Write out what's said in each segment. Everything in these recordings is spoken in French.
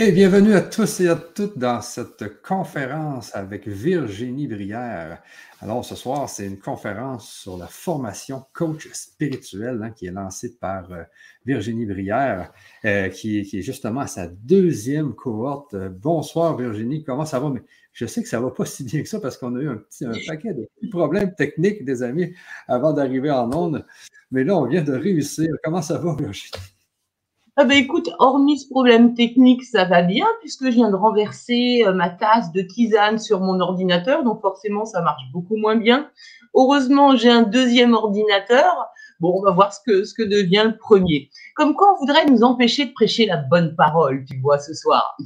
Et bienvenue à tous et à toutes dans cette conférence avec Virginie Brière. Alors ce soir, c'est une conférence sur la formation coach spirituel hein, qui est lancée par euh, Virginie Brière, euh, qui, est justement à sa deuxième cohorte. bonsoir Virginie, comment ça va? Mais je sais que ça ne va pas si bien que ça parce qu'on a eu un, petit, un paquet de problèmes techniques, des amis, avant d'arriver en onde. Mais là, on vient de réussir. Comment ça va, Virginie? Ah ben écoute, hormis ce problème technique, ça va bien puisque je viens de renverser euh, ma tasse de tisane sur mon ordinateur, donc forcément ça marche beaucoup moins bien. Heureusement, j'ai un deuxième ordinateur. Bon, on va voir ce que, ce que devient le premier. Comme quoi, on voudrait nous empêcher de prêcher la bonne parole, tu vois, ce soir.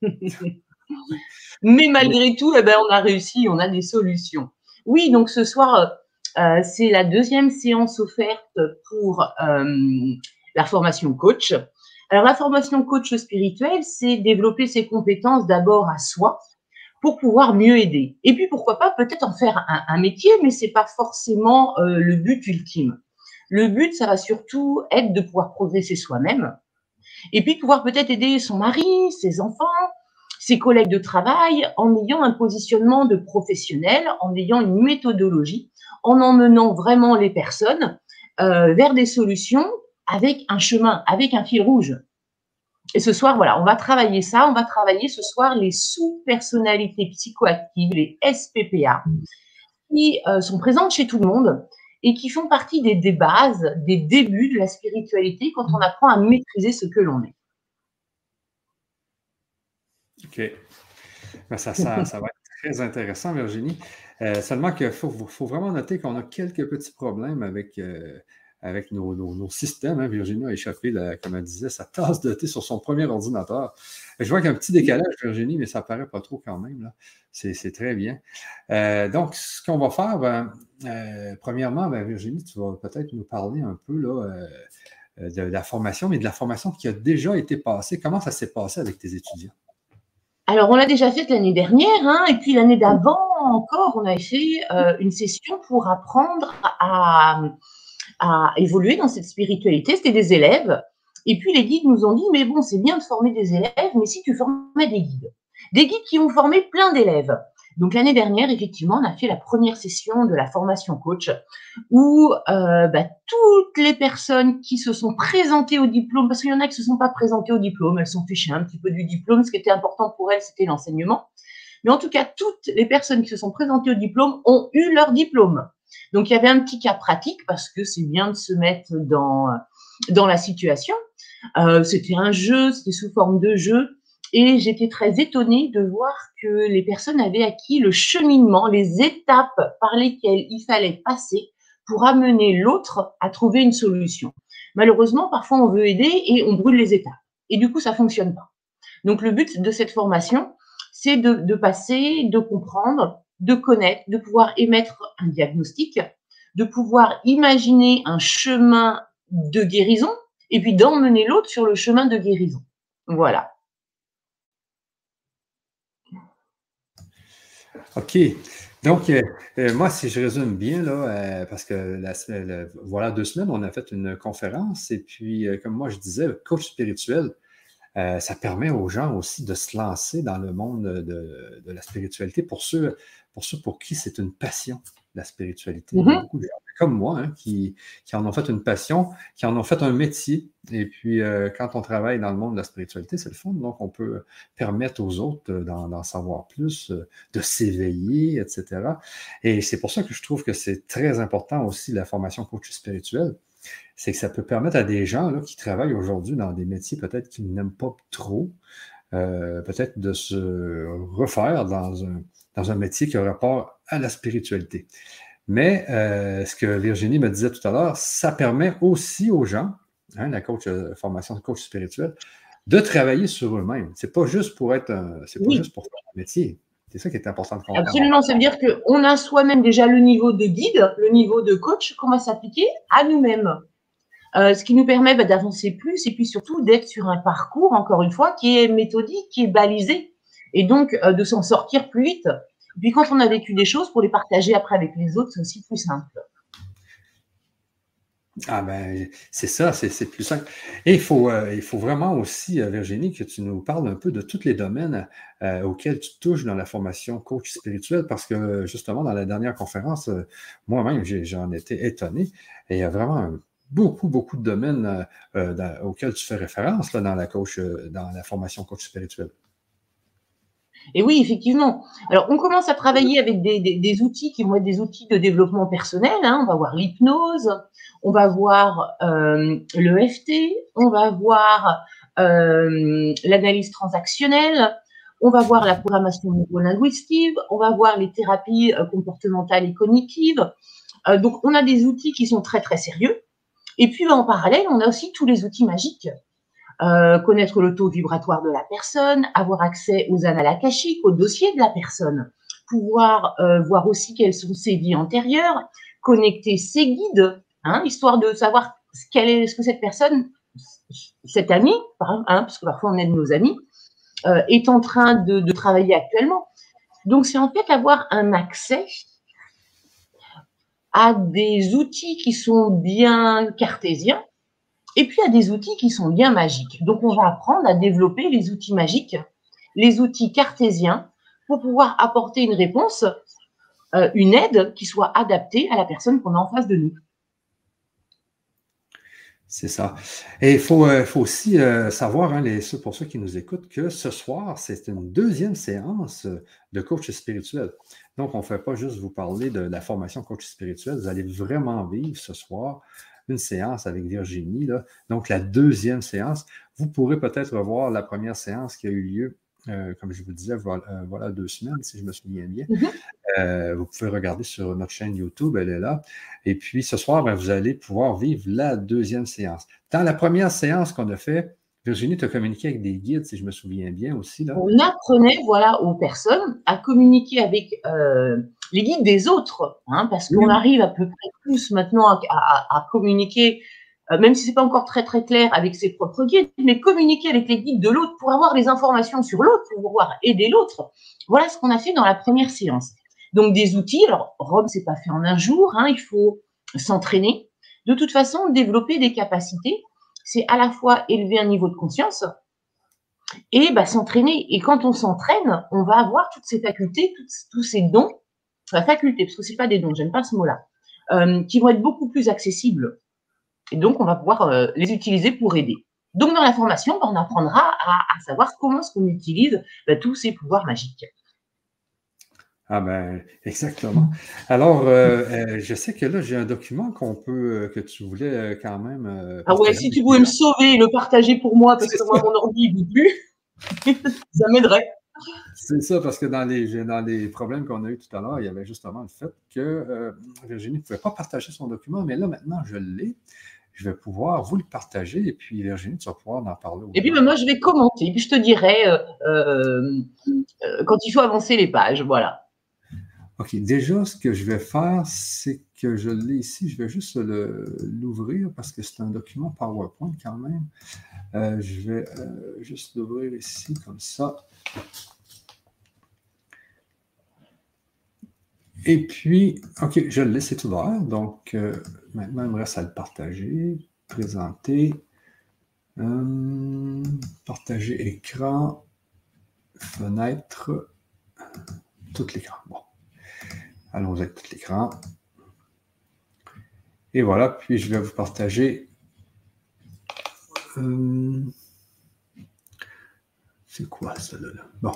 Mais malgré tout, eh ben, on a réussi, on a des solutions. Oui, donc ce soir, euh, c'est la deuxième séance offerte pour euh, la formation coach. Alors, la formation coach spirituel, c'est développer ses compétences d'abord à soi pour pouvoir mieux aider. Et puis, pourquoi pas peut-être en faire un, métier, mais c'est pas forcément euh, le but ultime. Le but, ça va surtout être de pouvoir progresser soi-même et puis pouvoir peut-être aider son mari, ses enfants, ses collègues de travail en ayant un positionnement de professionnel, en ayant une méthodologie, en emmenant vraiment les personnes euh, vers des solutions avec un chemin, avec un fil rouge. Et ce soir, voilà, on va travailler ça. On va travailler ce soir les sous-personnalités psychoactives, les SPPA, qui euh, sont présentes chez tout le monde et qui font partie des, des, bases, des débuts de la spiritualité quand on apprend à maîtriser ce que l'on est. OK. Ben, ça, va être très intéressant, Virginie. Euh, seulement qu'il faut, faut, vraiment noter qu'on a quelques petits problèmes avec, euh, avec nos, systèmes. Hein. Virginie a échappé, comme elle disait, sa tasse de thé sur son premier ordinateur. Je vois qu'il y a un petit décalage, Virginie, mais ça paraît pas trop quand même. C'est très bien. Euh, donc, ce qu'on va faire, ben, euh, premièrement, ben, Virginie, tu vas peut-être nous parler un peu là, euh, de, la formation, mais de la formation qui a déjà été passée. Comment ça s'est passé avec tes étudiants? Alors, on l'a déjà fait l'année dernière, hein, et puis l'année d'avant encore, on a fait une session pour apprendre à à évoluer dans cette spiritualité. C'était des élèves. Et puis les guides nous ont dit, mais bon, c'est bien de former des élèves, mais si tu formais des guides. Des guides qui ont formé plein d'élèves. Donc l'année dernière, effectivement, on a fait la première session de la formation coach où euh, bah, toutes les personnes qui se sont présentées au diplôme, parce qu'il y en a qui ne se sont pas présentées au diplôme, elles sont fichées un petit peu du diplôme, ce qui était important pour elles, c'était l'enseignement. Mais en tout cas, toutes les personnes qui se sont présentées au diplôme ont eu leur diplôme. Donc il y avait un petit cas pratique parce que c'est bien de se mettre dans, dans la situation. Euh, c'était un jeu, c'était sous forme de jeu. Et j'étais très étonnée de voir que les personnes avaient acquis le cheminement, les étapes par lesquelles il fallait passer pour amener l'autre à trouver une solution. Malheureusement, parfois on veut aider et on brûle les étapes. Et du coup, ça fonctionne pas. Donc le but de cette formation, c'est de, de passer, de comprendre, de connaître, de pouvoir émettre un diagnostic, de pouvoir imaginer un chemin de guérison et puis d'emmener l'autre sur le chemin de guérison. Voilà. OK. Donc, euh, euh, moi, si je résume bien, là, euh, parce que voilà deux semaines, on a fait une conférence et puis, comme moi je disais, coach spirituel, ça permet aux gens aussi de se lancer dans le monde de, de la spiritualité pour ceux pour ceux pour qui c'est une passion, la spiritualité. Il y a beaucoup de gens comme moi hein, qui, en ont fait une passion, qui en ont fait un métier. Et puis, euh, quand on travaille dans le monde de la spiritualité, c'est le fond. Donc, on peut permettre aux autres d'en savoir plus, euh, de s'éveiller, etc. Et c'est pour ça que je trouve que c'est très important aussi la formation coach spirituel. C'est que ça peut permettre à des gens là, qui travaillent aujourd'hui dans des métiers peut-être qu'ils n'aiment pas trop, euh, peut-être de se refaire dans un, dans un métier qui a rapport à la spiritualité. Mais euh, ce que Virginie me disait tout à l'heure, ça permet aussi aux gens, hein, la coach, euh, formation de coach spirituel, de travailler sur eux-mêmes. C'est pas juste pour être, c'est pas juste pour faire un métier. C'est ça qui est important de comprendre. Absolument, ça veut dire qu'on a soi-même déjà le niveau de guide, le niveau de coach qu'on va s'appliquer à nous-mêmes? Euh, ce qui nous permet bah, d'avancer plus et puis surtout d'être sur un parcours, encore une fois, qui est méthodique, qui est balisé et donc euh, de s'en sortir plus vite. Puis quand on a vécu des choses, pour les partager après avec les autres, c'est aussi plus simple. Ah ben, c'est ça, c'est plus simple. Et il faut, euh, il faut vraiment aussi, euh, Virginie, que tu nous parles un peu de tous les domaines auxquels tu touches dans la formation coach spirituel, parce que justement, dans la dernière conférence, moi-même, j'en étais étonné. Et il y a vraiment beaucoup, beaucoup de domaines auxquels tu fais référence là, dans, la coach, dans la formation coach spirituel. Et oui, effectivement. Alors, on commence à travailler avec des, outils qui vont être des outils de développement personnel. Hein. On va voir l'hypnose, on va voir euh, l'EFT, on va voir euh, l'analyse transactionnelle, on va voir la programmation neurolinguistique, on va voir les thérapies euh, comportementales et cognitives. Donc, on a des outils qui sont très, très sérieux. Et puis, en parallèle, on a aussi tous les outils magiques euh, connaître le taux vibratoire de la personne, avoir accès aux annales akashiques, aux dossiers de la personne, pouvoir euh, voir aussi quelles sont ses vies antérieures, connecter ses guides, hein, histoire de savoir ce, est, ce que cette personne, cet ami, hein, parce que parfois on aide nos amis, euh, est en train de, de travailler actuellement. Donc c'est en fait avoir un accès à des outils qui sont bien cartésiens, et puis, il y a des outils qui sont bien magiques. Donc, on va apprendre à développer les outils magiques, les outils cartésiens, pour pouvoir apporter une réponse, euh, une aide qui soit adaptée à la personne qu'on a en face de nous. C'est ça. Et il faut, euh, faut, aussi euh, savoir, hein, pour ceux qui nous écoutent, que ce soir, c'est une deuxième séance de coach spirituel. Donc, on ne fait pas juste vous parler de la formation coach spirituel, vous allez vraiment vivre ce soir une séance avec Virginie, là. donc la deuxième séance. Vous pourrez peut-être voir la première séance qui a eu lieu, euh, comme je vous disais, voilà, euh, voilà, deux semaines, si je me souviens bien. Mm-hmm. Euh, vous pouvez regarder sur notre chaîne YouTube, elle est là. Et puis ce soir, ben, vous allez pouvoir vivre la deuxième séance. Dans la première séance qu'on a fait, Virginie, tu as communiqué avec des guides, si je me souviens bien aussi. Là. On apprenait voilà, aux personnes à communiquer avec les guides des autres, hein, parce qu'on arrive à peu près tous maintenant à, communiquer, euh, même si c'est pas encore très très clair avec ses propres guides, mais communiquer avec les guides de l'autre pour avoir des informations sur l'autre, pour pouvoir aider l'autre. Voilà ce qu'on a fait dans la première séance. Donc des outils. Alors Rome, c'est pas fait en un jour. Hein, il faut s'entraîner. De toute façon, développer des capacités, c'est à la fois élever un niveau de conscience et bah, s'entraîner. Et quand on s'entraîne, on va avoir toutes ces facultés, tous ces dons la faculté, parce que c'est pas des dons, j'aime pas ce mot-là, euh, qui vont être beaucoup plus accessibles. Et donc, on va pouvoir euh, les utiliser pour aider. Donc, dans la formation, ben, on apprendra à, savoir comment est-ce qu'on utilise ben, tous ces pouvoirs magiques. Ah ben, exactement. Alors, euh, je sais que là, j'ai un document qu'on peut, que tu voulais quand même. ah ouais, si tu pouvais me sauver et le partager pour moi, parce que moi, mon ordi ne plus, ça m'aiderait. C'est ça, parce que dans les, dans les problèmes qu'on a eu tout à l'heure, il y avait justement le fait que euh, Virginie ne pouvait pas partager son document, mais là, maintenant, je l'ai. Je vais pouvoir vous le partager et puis Virginie, tu vas pouvoir en parler. Et puis, moi, je vais commenter. Et puis, je te dirai euh, euh, quand il faut avancer les pages. Voilà. OK. Déjà, ce que je vais faire, c'est que je l'ai ici. Je vais juste l'ouvrir parce que c'est un document PowerPoint quand même. je vais juste l'ouvrir ici comme ça. Et puis, OK, je le laisse ouvert. Donc, euh, maintenant, il me reste à le partager, présenter, euh, partager écran, fenêtre, tout l'écran. Bon, allons avec tout l'écran. Et voilà, puis je vais vous partager. Euh, c'est quoi ça là? Bon.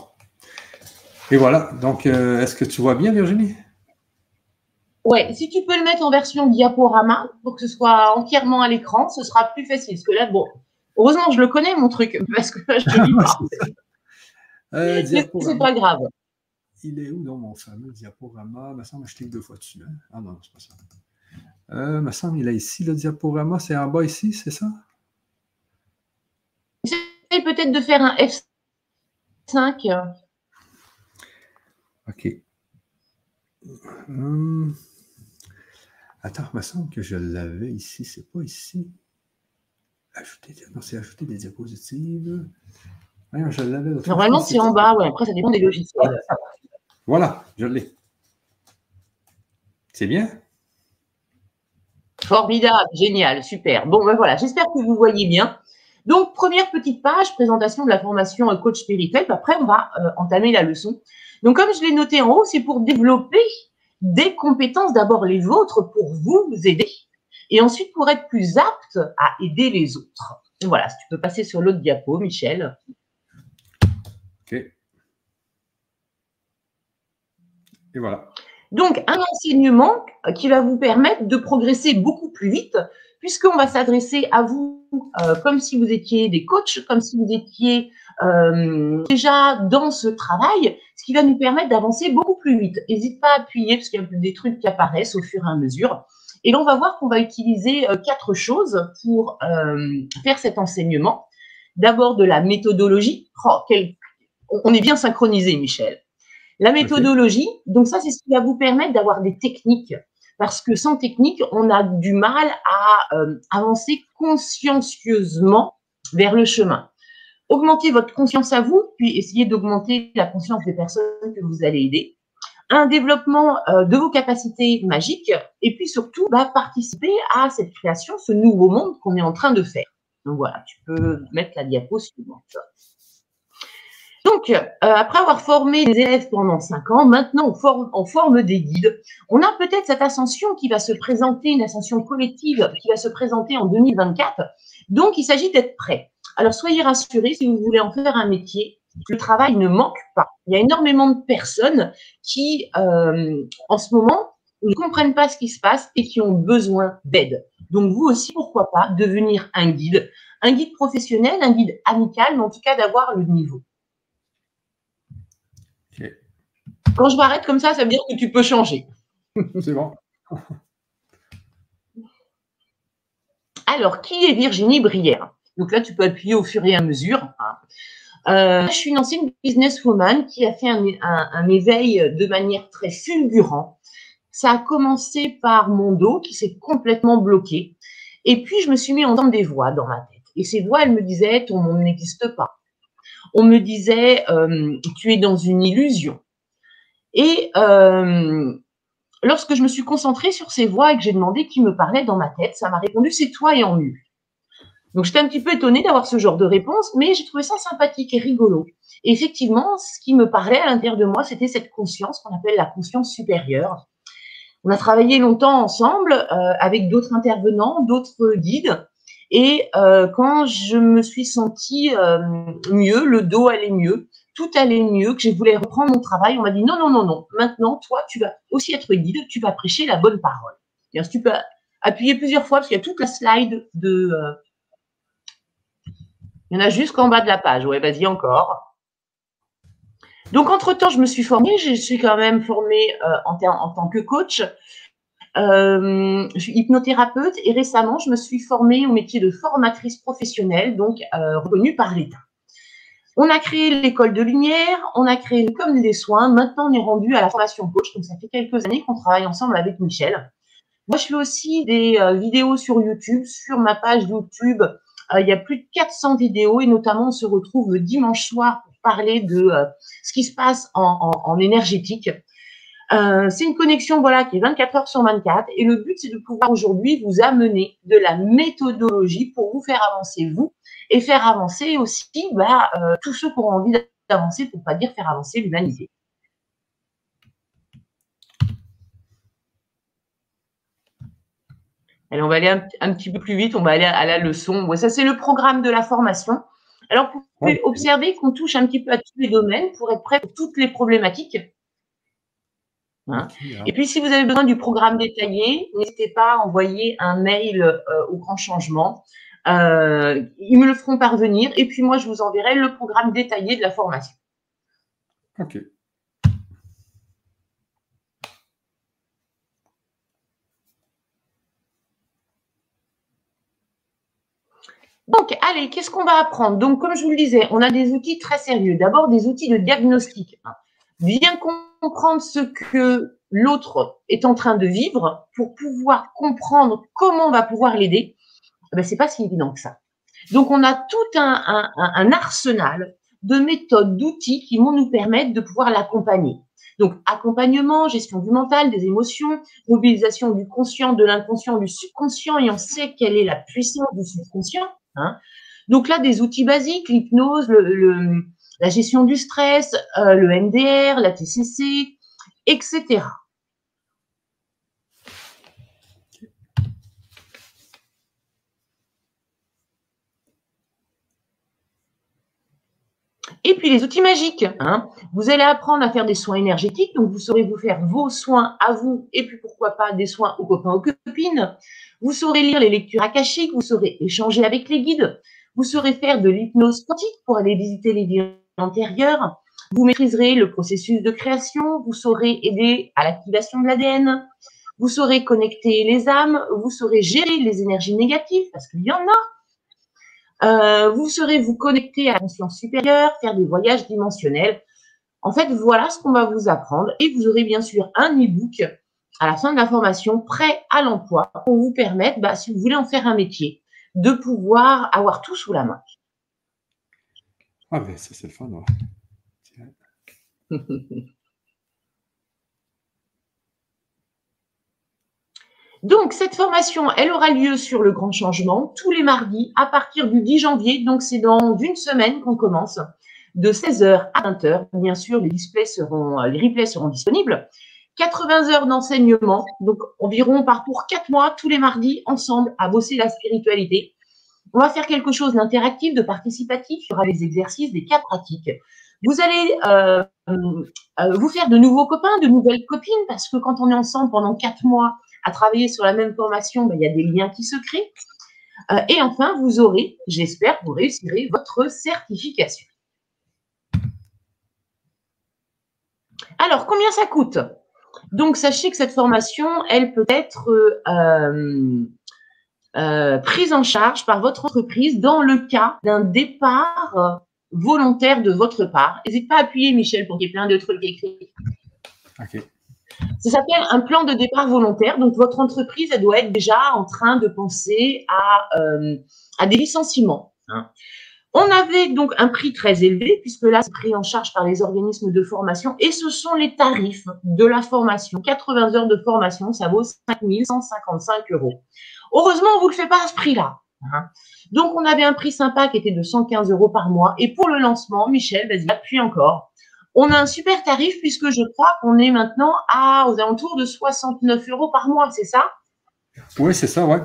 Et voilà. Donc, euh, est-ce que tu vois bien, Virginie? Oui, si tu peux le mettre en version diaporama pour que ce soit entièrement à l'écran, ce sera plus facile. Parce que là, bon, heureusement, je le connais, mon truc, parce que là, je ne lis pas. euh, c'est pas grave. Il est où, dans mon fameux diaporama? Il me semble que je clique deux fois dessus. Hein? Ah non, c'est pas ça. Euh, il me semble qu'il est ici, le diaporama. C'est en bas ici, c'est ça? Essaye peut-être de faire un F 5. OK. Hum. Attends, il me semble que je l'avais ici. C'est pas ici. Ajouter, non, c'est ajouter des diapositives. je l'avais. Normalement, c'est en bas. Ouais. Après, ça dépend des logiciels. Voilà, je l'ai. C'est bien? Formidable, génial, super. Bon, ben voilà, j'espère que vous voyez bien. Donc, première petite page, présentation de la formation coach spirituel. Après, on va euh, entamer la leçon. Donc, comme je l'ai noté en haut, c'est pour développer des compétences, d'abord les vôtres, pour vous, vous aider, et ensuite pour être plus apte à aider les autres. Voilà, si tu peux passer sur l'autre diapo, Michel. OK. Donc, un enseignement qui va vous permettre de progresser beaucoup plus vite, puisqu'on va s'adresser à vous euh, comme si vous étiez des coachs, comme si vous étiez euh, déjà dans ce travail, ce qui va nous permettre d'avancer beaucoup plus vite. N'hésite pas à appuyer, parce qu'il y a des trucs qui apparaissent au fur et à mesure. Et là, on va voir qu'on va utiliser euh, quatre choses pour faire cet enseignement. D'abord, de la méthodologie. Oh, on est bien synchronisé, Michel. La méthodologie, donc ça, c'est ce qui va vous permettre d'avoir des techniques. Parce que sans technique, on a du mal à euh, avancer consciencieusement vers le chemin. Augmentez votre conscience à vous, puis essayez d'augmenter la conscience des personnes que vous allez aider. Un développement euh, de vos capacités magiques, et puis surtout, bah, participer à cette création, ce nouveau monde qu'on est en train de faire. Donc voilà, tu peux mettre la diapo suivante. Donc, euh, après avoir formé des élèves pendant cinq ans, maintenant on forme, des guides. On a peut-être cette ascension qui va se présenter, une ascension collective qui va se présenter en 2024. Donc, il s'agit d'être prêt. Alors, soyez rassurés, si vous voulez en faire un métier, le travail ne manque pas. Il y a énormément de personnes qui, euh, en ce moment, ne comprennent pas ce qui se passe et qui ont besoin d'aide. Donc, vous aussi, pourquoi pas devenir un guide, un guide professionnel, un guide amical, mais en tout cas d'avoir le niveau. Quand je m'arrête comme ça, ça veut dire que tu peux changer. C'est bon. Alors, qui est Virginie Brière? Donc là, tu peux appuyer au fur et à mesure. Hein. Euh, je suis une ancienne businesswoman qui a fait un, éveil de manière très fulgurante. Ça a commencé par mon dos qui s'est complètement bloqué. Et puis, je me suis mis à entendre des voix dans ma tête. Et ces voix, elles me disaient, ton monde n'existe pas. On me disait, euh, tu es dans une illusion. Et euh, lorsque je me suis concentrée sur ces voix et que j'ai demandé qui me parlait dans ma tête, ça m'a répondu c'est toi et en. Donc j'étais un petit peu étonnée d'avoir ce genre de réponse, mais j'ai trouvé ça sympathique et rigolo. Et effectivement, ce qui me parlait à l'intérieur de moi, c'était cette conscience qu'on appelle la conscience supérieure. On a travaillé longtemps ensemble euh, avec d'autres intervenants, d'autres guides. Et euh, quand je me suis sentie mieux, le dos allait mieux, tout allait mieux, que je voulais reprendre mon travail, on m'a dit non, non, non, non. Maintenant, toi, tu vas aussi être guide, tu vas prêcher la bonne parole. Bien, tu peux appuyer plusieurs fois parce qu'il y a toute la slide de. Euh, il y en a jusqu'en bas de la page. Ouais, vas-y encore. Donc, entre-temps, je me suis formée. Je suis quand même formée euh, en, en, tant que coach. Euh, je suis hypnothérapeute et récemment, je me suis formée au métier de formatrice professionnelle, donc reconnue par l'État. On a créé l'école de lumière, on a créé comme des soins. Maintenant, on est rendu à la formation coach. Donc, ça fait quelques années qu'on travaille ensemble avec Michel. Moi, je fais aussi des euh, vidéos sur YouTube. Sur ma page YouTube, euh, il y a plus de 400 vidéos et notamment, on se retrouve le dimanche soir pour parler de euh, ce qui se passe en, énergétique. c'est une connexion voilà qui est 24 heures sur 24 et le but c'est de pouvoir aujourd'hui vous amener de la méthodologie pour vous faire avancer vous et faire avancer aussi bah, euh, tous ceux qui ont envie d'avancer, pour ne pas dire faire avancer l'humanité. Allez, on va aller un, petit peu plus vite, on va aller à, la leçon. ça, c'est le programme de la formation. Alors, vous pouvez observer qu'on touche un petit peu à tous les domaines pour être prêt pour toutes les problématiques. Hein. Et puis, si vous avez besoin du programme détaillé, n'hésitez pas à envoyer un mail euh, au grand changement. Euh, ils me le feront parvenir et puis moi, je vous enverrai le programme détaillé de la formation. OK. Donc, allez, qu'est-ce qu'on va apprendre? Donc, comme je vous le disais, on a des outils très sérieux. D'abord, des outils de diagnostic. Bien comprendre ce que l'autre est en train de vivre pour pouvoir comprendre comment on va pouvoir l'aider ben, c'est pas si évident que ça. Donc, on a tout un, arsenal de méthodes, d'outils qui vont nous permettre de pouvoir l'accompagner. Donc, accompagnement, gestion du mental, des émotions, mobilisation du conscient, de l'inconscient, du subconscient, et on sait quelle est la puissance du subconscient. Hein. Donc là, des outils basiques, l'hypnose, la gestion du stress, euh, le NDR, la TCC, etc. Et puis les outils magiques. Hein. Vous allez apprendre à faire des soins énergétiques, donc vous saurez vous faire vos soins à vous, et puis pourquoi pas des soins aux copains, aux copines. Vous saurez lire les lectures akashiques, vous saurez échanger avec les guides, vous saurez faire de l'hypnose quantique pour aller visiter les vies antérieures. Vous maîtriserez le processus de création, vous saurez aider à l'activation de l'ADN, vous saurez connecter les âmes, vous saurez gérer les énergies négatives, parce qu'il y en a, euh, vous serez vous connecter à la conscience supérieure, faire des voyages dimensionnels. En fait, voilà ce qu'on va vous apprendre. Et vous aurez bien sûr un e-book à la fin de la formation prêt à l'emploi pour vous permettre, bah, si vous voulez en faire un métier, de pouvoir avoir tout sous la main. Ah ben ça c'est le fun, Donc, cette formation, elle aura lieu sur le grand changement tous les mardis à partir du 10 janvier. Donc, c'est dans une semaine qu'on commence, de 16h à 20h. Bien sûr, les, displays seront, les replays seront disponibles. 80 heures d'enseignement, donc environ par pour 4 mois, tous les mardis, ensemble, à bosser la spiritualité. On va faire quelque chose d'interactif, de participatif. Il y aura des exercices, des cas pratiques. Vous allez euh, euh, vous faire de nouveaux copains, de nouvelles copines, parce que quand on est ensemble pendant 4 mois, à travailler sur la même formation, ben, il y a des liens qui se créent. Euh, et enfin, vous aurez, j'espère, vous réussirez votre certification. Alors, combien ça coûte? Donc, sachez que cette formation, elle peut être euh, euh, prise en charge par votre entreprise dans le cas d'un départ volontaire de votre part. N'hésitez pas à appuyer, Michel, pour qu'il y ait plein de trucs écrits. Ça s'appelle un plan de départ volontaire. Donc, votre entreprise, elle doit être déjà en train de penser à, euh, à des licenciements. Hein. On avait donc un prix très élevé, puisque là, c'est pris en charge par les organismes de formation, et ce sont les tarifs de la formation. 80 heures de formation, ça vaut 5 155 euros. Heureusement, on ne vous le fait pas à ce prix-là. Hein. Donc, on avait un prix sympa qui était de 115 euros par mois. Et pour le lancement, Michel, vas-y, appuie encore. On a un super tarif puisque je crois qu'on est maintenant à, aux alentours de 69 euros par mois, c'est ça? Oui, c'est ça, oui.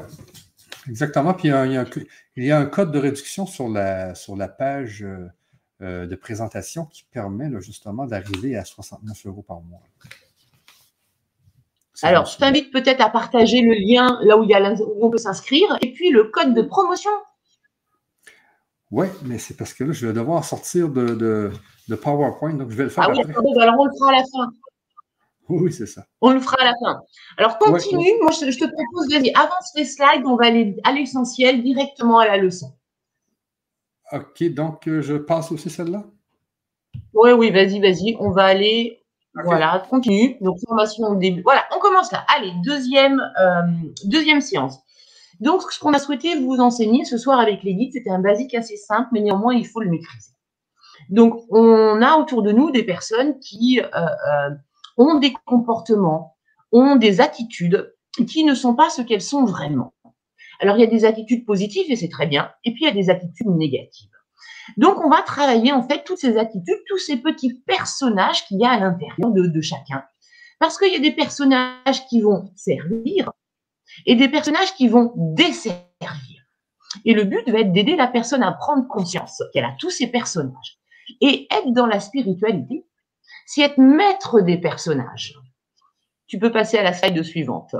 Exactement. Puis il y, a, un, code de réduction sur la, sur la page euh, euh, de présentation qui permet justement d'arriver à 69 euros par mois. Alors, je t'invite peut-être à partager le lien là où, il y a, où on peut s'inscrire et puis le code de promotion. Oui, mais c'est parce que là, je vais devoir sortir de, de PowerPoint, donc je vais le faire. Ah oui, alors on le fera à la fin. Oui, c'est ça. On le fera à la fin. Alors continue, moi je, te propose, vas-y, avance les slides, on va aller à l'essentiel, directement à la leçon. OK, donc euh, je passe aussi celle-là? Oui, oui, vas-y, vas-y, on va aller. Voilà, continue. Donc, formation au début. Voilà, on commence là. Allez, deuxième, euh, deuxième séance. Donc, ce qu'on a souhaité vous enseigner ce soir avec les c'était un basique assez simple, mais néanmoins, il faut le maîtriser. Donc, on a autour de nous des personnes qui euh, euh, ont des comportements, ont des attitudes qui ne sont pas ce qu'elles sont vraiment. Alors, il y a des attitudes positives et c'est très bien, et puis il y a des attitudes négatives. Donc, on va travailler en fait toutes ces attitudes, tous ces petits personnages qu'il y a à l'intérieur de chacun. Parce qu'il y a des personnages qui vont servir et des personnages qui vont desservir. Et le but va être d'aider la personne à prendre conscience qu'elle a tous ces personnages. Et être dans la spiritualité, c'est être maître des personnages. Tu peux passer à la slide suivante.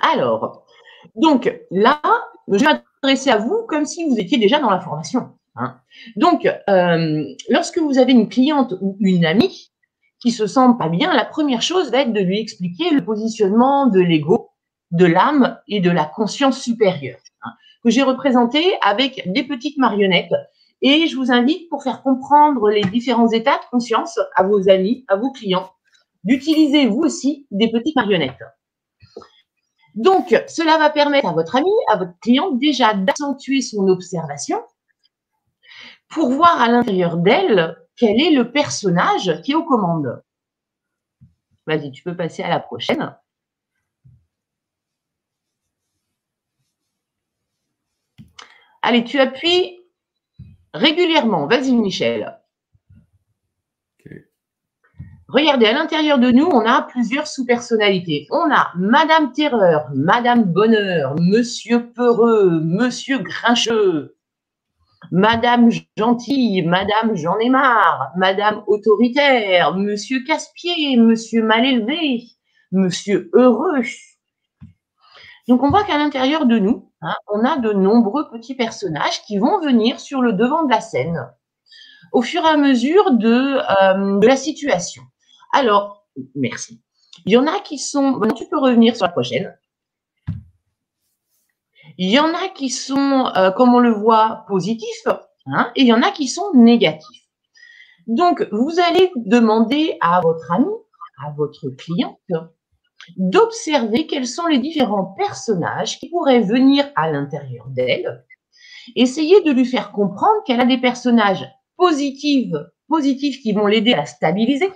Alors, donc là, je vais m'adresser à vous comme si vous étiez déjà dans la formation. Hein. Donc, euh, lorsque vous avez une cliente ou une amie qui se sent pas bien, la première chose va être de lui expliquer le positionnement de l'ego, de l'âme et de la conscience supérieure que j'ai représenté avec des petites marionnettes. Et je vous invite, pour faire comprendre les différents états de conscience à vos amis, à vos clients, d'utiliser vous aussi des petites marionnettes. Donc, cela va permettre à votre ami, à votre client déjà d'accentuer son observation pour voir à l'intérieur d'elle quel est le personnage qui est aux commandes? Vas-y, tu peux passer à la prochaine. Allez, tu appuies régulièrement. Vas-y, Michel. Regardez, à l'intérieur de nous, on a plusieurs sous-personnalités. On a Madame Terreur, Madame Bonheur, Monsieur Peureux, Monsieur Grincheux, Madame Gentille, Madame J'en ai marre, Madame Autoritaire, Monsieur Casse-Pied, Monsieur Mal élevé, Monsieur Heureux. Donc on voit qu'à l'intérieur de nous, hein, on a de nombreux petits personnages qui vont venir sur le devant de la scène au fur et à mesure de, euh, de la situation. Alors, merci. Il y en a qui sont. Tu peux revenir sur la prochaine. Il y en a qui sont, euh, comme on le voit, positifs, hein, et il y en a qui sont négatifs. Donc, vous allez demander à votre ami, à votre cliente, d'observer quels sont les différents personnages qui pourraient venir à l'intérieur d'elle. Essayez de lui faire comprendre qu'elle a des personnages positifs, positifs qui vont l'aider à stabiliser,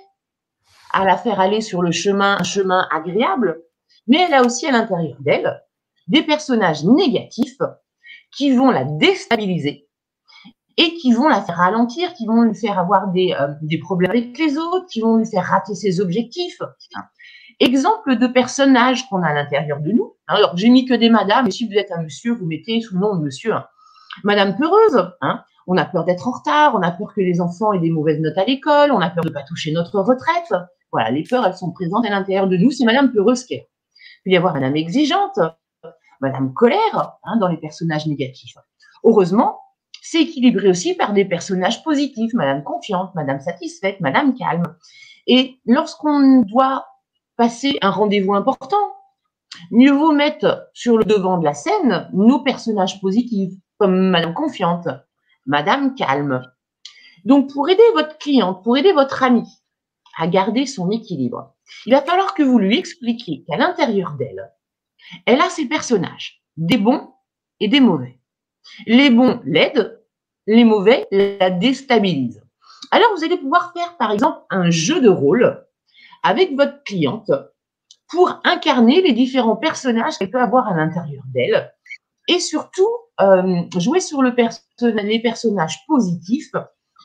à la faire aller sur le chemin, un chemin agréable, mais elle a aussi à l'intérieur d'elle des personnages négatifs qui vont la déstabiliser et qui vont la faire ralentir, qui vont lui faire avoir des, euh, des problèmes avec les autres, qui vont lui faire rater ses objectifs. Exemple de personnages qu'on a à l'intérieur de nous. Alors, j'ai mis que des madames, et si vous êtes un monsieur, vous mettez sous le nom de monsieur. Hein. Madame peureuse, hein, on a peur d'être en retard, on a peur que les enfants aient des mauvaises notes à l'école, on a peur de ne pas toucher notre retraite. Voilà, les peurs, elles sont présentes à l'intérieur de nous. C'est Madame peureuse qui est. Il peut y avoir Madame exigeante, Madame colère hein, dans les personnages négatifs. Heureusement, c'est équilibré aussi par des personnages positifs, Madame confiante, Madame satisfaite, Madame calme. Et lorsqu'on doit passer un rendez-vous important, mieux vaut mettre sur le devant de la scène nos personnages positifs, comme Madame confiante, Madame calme. Donc, pour aider votre cliente, pour aider votre ami à garder son équilibre, il va falloir que vous lui expliquiez qu'à l'intérieur d'elle, elle a ses personnages, des bons et des mauvais. Les bons l'aident, les mauvais la déstabilisent. Alors, vous allez pouvoir faire, par exemple, un jeu de rôle avec votre cliente pour incarner les différents personnages qu'elle peut avoir à l'intérieur d'elle et surtout euh, jouer sur le les personnages positifs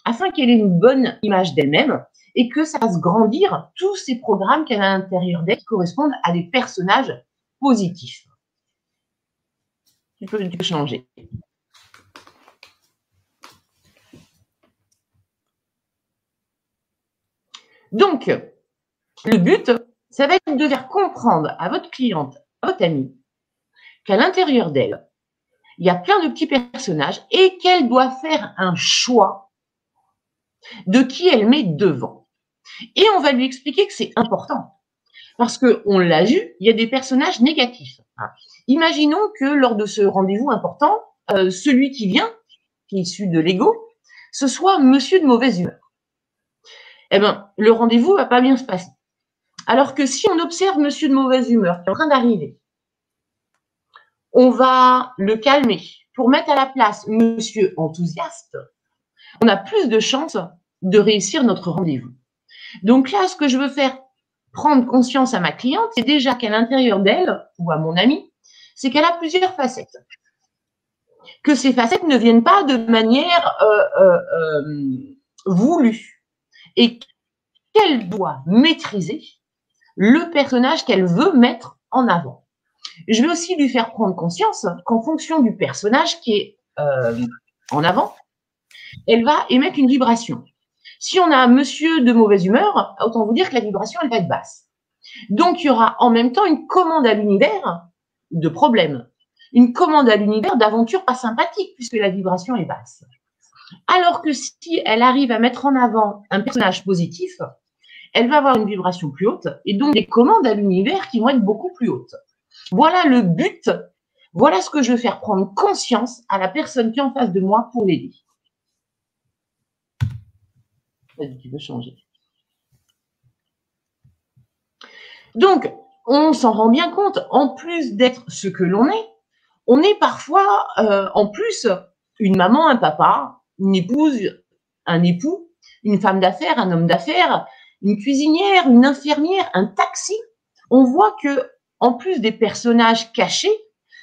afin qu'elle ait une bonne image d'elle-même et que ça fasse grandir tous ces programmes qu'elle a à l'intérieur d'elle qui correspondent à des personnages peux, tu peux changer. Donc, le but, ça va être de faire comprendre à votre cliente, à votre amie, qu'à l'intérieur d'elle, il y a plein de petits personnages et qu'elle doit faire un choix de qui elle met devant. Et on va lui expliquer que c'est important. Parce qu'on l'a vu, il y a des personnages négatifs. Hein. Imaginons que lors de ce rendez-vous important, euh, celui qui vient, qui est issu de l'ego, ce soit monsieur de mauvaise humeur. Eh bien, le rendez-vous va pas bien se passer. Alors que si on observe monsieur de mauvaise humeur qui est en train d'arriver, on va le calmer pour mettre à la place monsieur enthousiaste, on a plus de chances de réussir notre rendez-vous. Donc là, ce que je veux faire prendre conscience à ma cliente, c'est déjà qu'à l'intérieur d'elle, ou à mon ami, c'est qu'elle a plusieurs facettes. Que ces facettes ne viennent pas de manière euh, euh, euh, voulue. Et qu'elle doit maîtriser le personnage qu'elle veut mettre en avant. Je vais aussi lui faire prendre conscience qu'en fonction du personnage qui est euh, en avant, elle va émettre une vibration. Si on a un monsieur de mauvaise humeur, autant vous dire que la vibration, elle va être basse. Donc, il y aura en même temps une commande à l'univers de problèmes, une commande à l'univers d'aventures pas sympathiques puisque la vibration est basse. Alors que si elle arrive à mettre en avant un personnage positif, elle va avoir une vibration plus haute et donc des commandes à l'univers qui vont être beaucoup plus hautes. Voilà le but. Voilà ce que je veux faire prendre conscience à la personne qui est en face de moi pour l'aider. Tu veux changer. Donc, on s'en rend bien compte, en plus d'être ce que l'on est, on est parfois, euh, en plus, une maman, un papa, une épouse, un époux, une femme d'affaires, un homme d'affaires, une cuisinière, une infirmière, un taxi. On voit que, en plus des personnages cachés,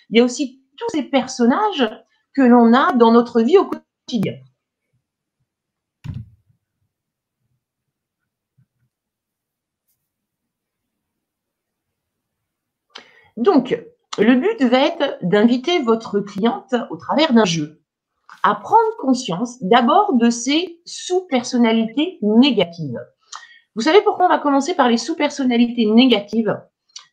il y a aussi tous ces personnages que l'on a dans notre vie au quotidien. Donc, le but va être d'inviter votre cliente au travers d'un jeu à prendre conscience d'abord de ses sous-personnalités négatives. Vous savez pourquoi on va commencer par les sous-personnalités négatives?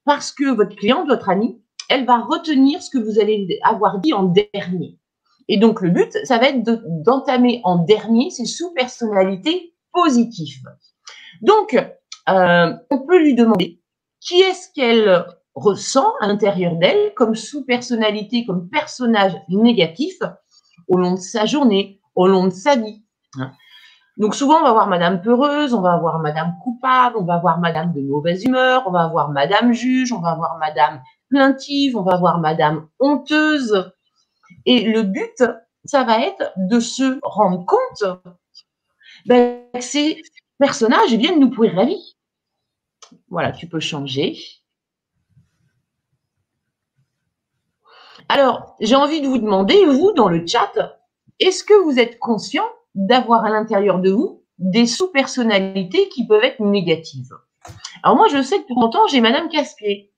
Parce que votre cliente, votre amie, elle va retenir ce que vous allez avoir dit en dernier. Et donc le but, ça va être d'entamer en dernier ces sous-personnalités positives. Donc, euh, on peut lui demander qui est-ce qu'elle ressent à l'intérieur d'elle comme sous-personnalité, comme personnage négatif au long de sa journée, au long de sa vie. Donc souvent, on va voir Madame peureuse, on va voir Madame coupable, on va voir Madame de mauvaise humeur, on va voir Madame juge, on va voir Madame plaintive, on va voir Madame honteuse. Et le but, ça va être de se rendre compte ben, que ces personnages viennent nous pourrir la vie. Voilà, tu peux changer. Alors, j'ai envie de vous demander, vous, dans le chat, est-ce que vous êtes conscient d'avoir à l'intérieur de vous des sous-personnalités qui peuvent être négatives? Alors moi, je sais que pour longtemps, j'ai Madame Caspier.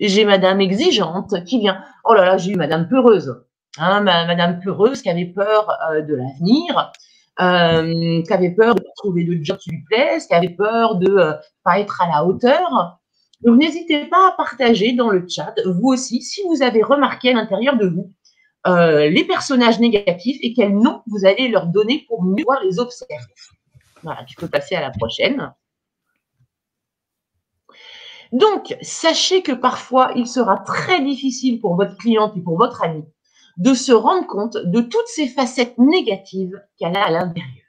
J'ai Madame Exigeante qui vient. Oh là là, j'ai eu Madame Peureuse. Hein, Madame Peureuse qui avait peur euh, de l'avenir, euh, qui avait peur de trouver de job qui lui plaise, qui avait peur de ne euh, pas être à la hauteur. Donc, n'hésitez pas à partager dans le chat, vous aussi, si vous avez remarqué à l'intérieur de vous euh, les personnages négatifs et quels noms vous allez leur donner pour mieux voir les observer. Voilà, tu peux passer à la prochaine. Donc, sachez que parfois, il sera très difficile pour votre cliente et pour votre ami de se rendre compte de toutes ces facettes négatives qu'elle a à l'intérieur.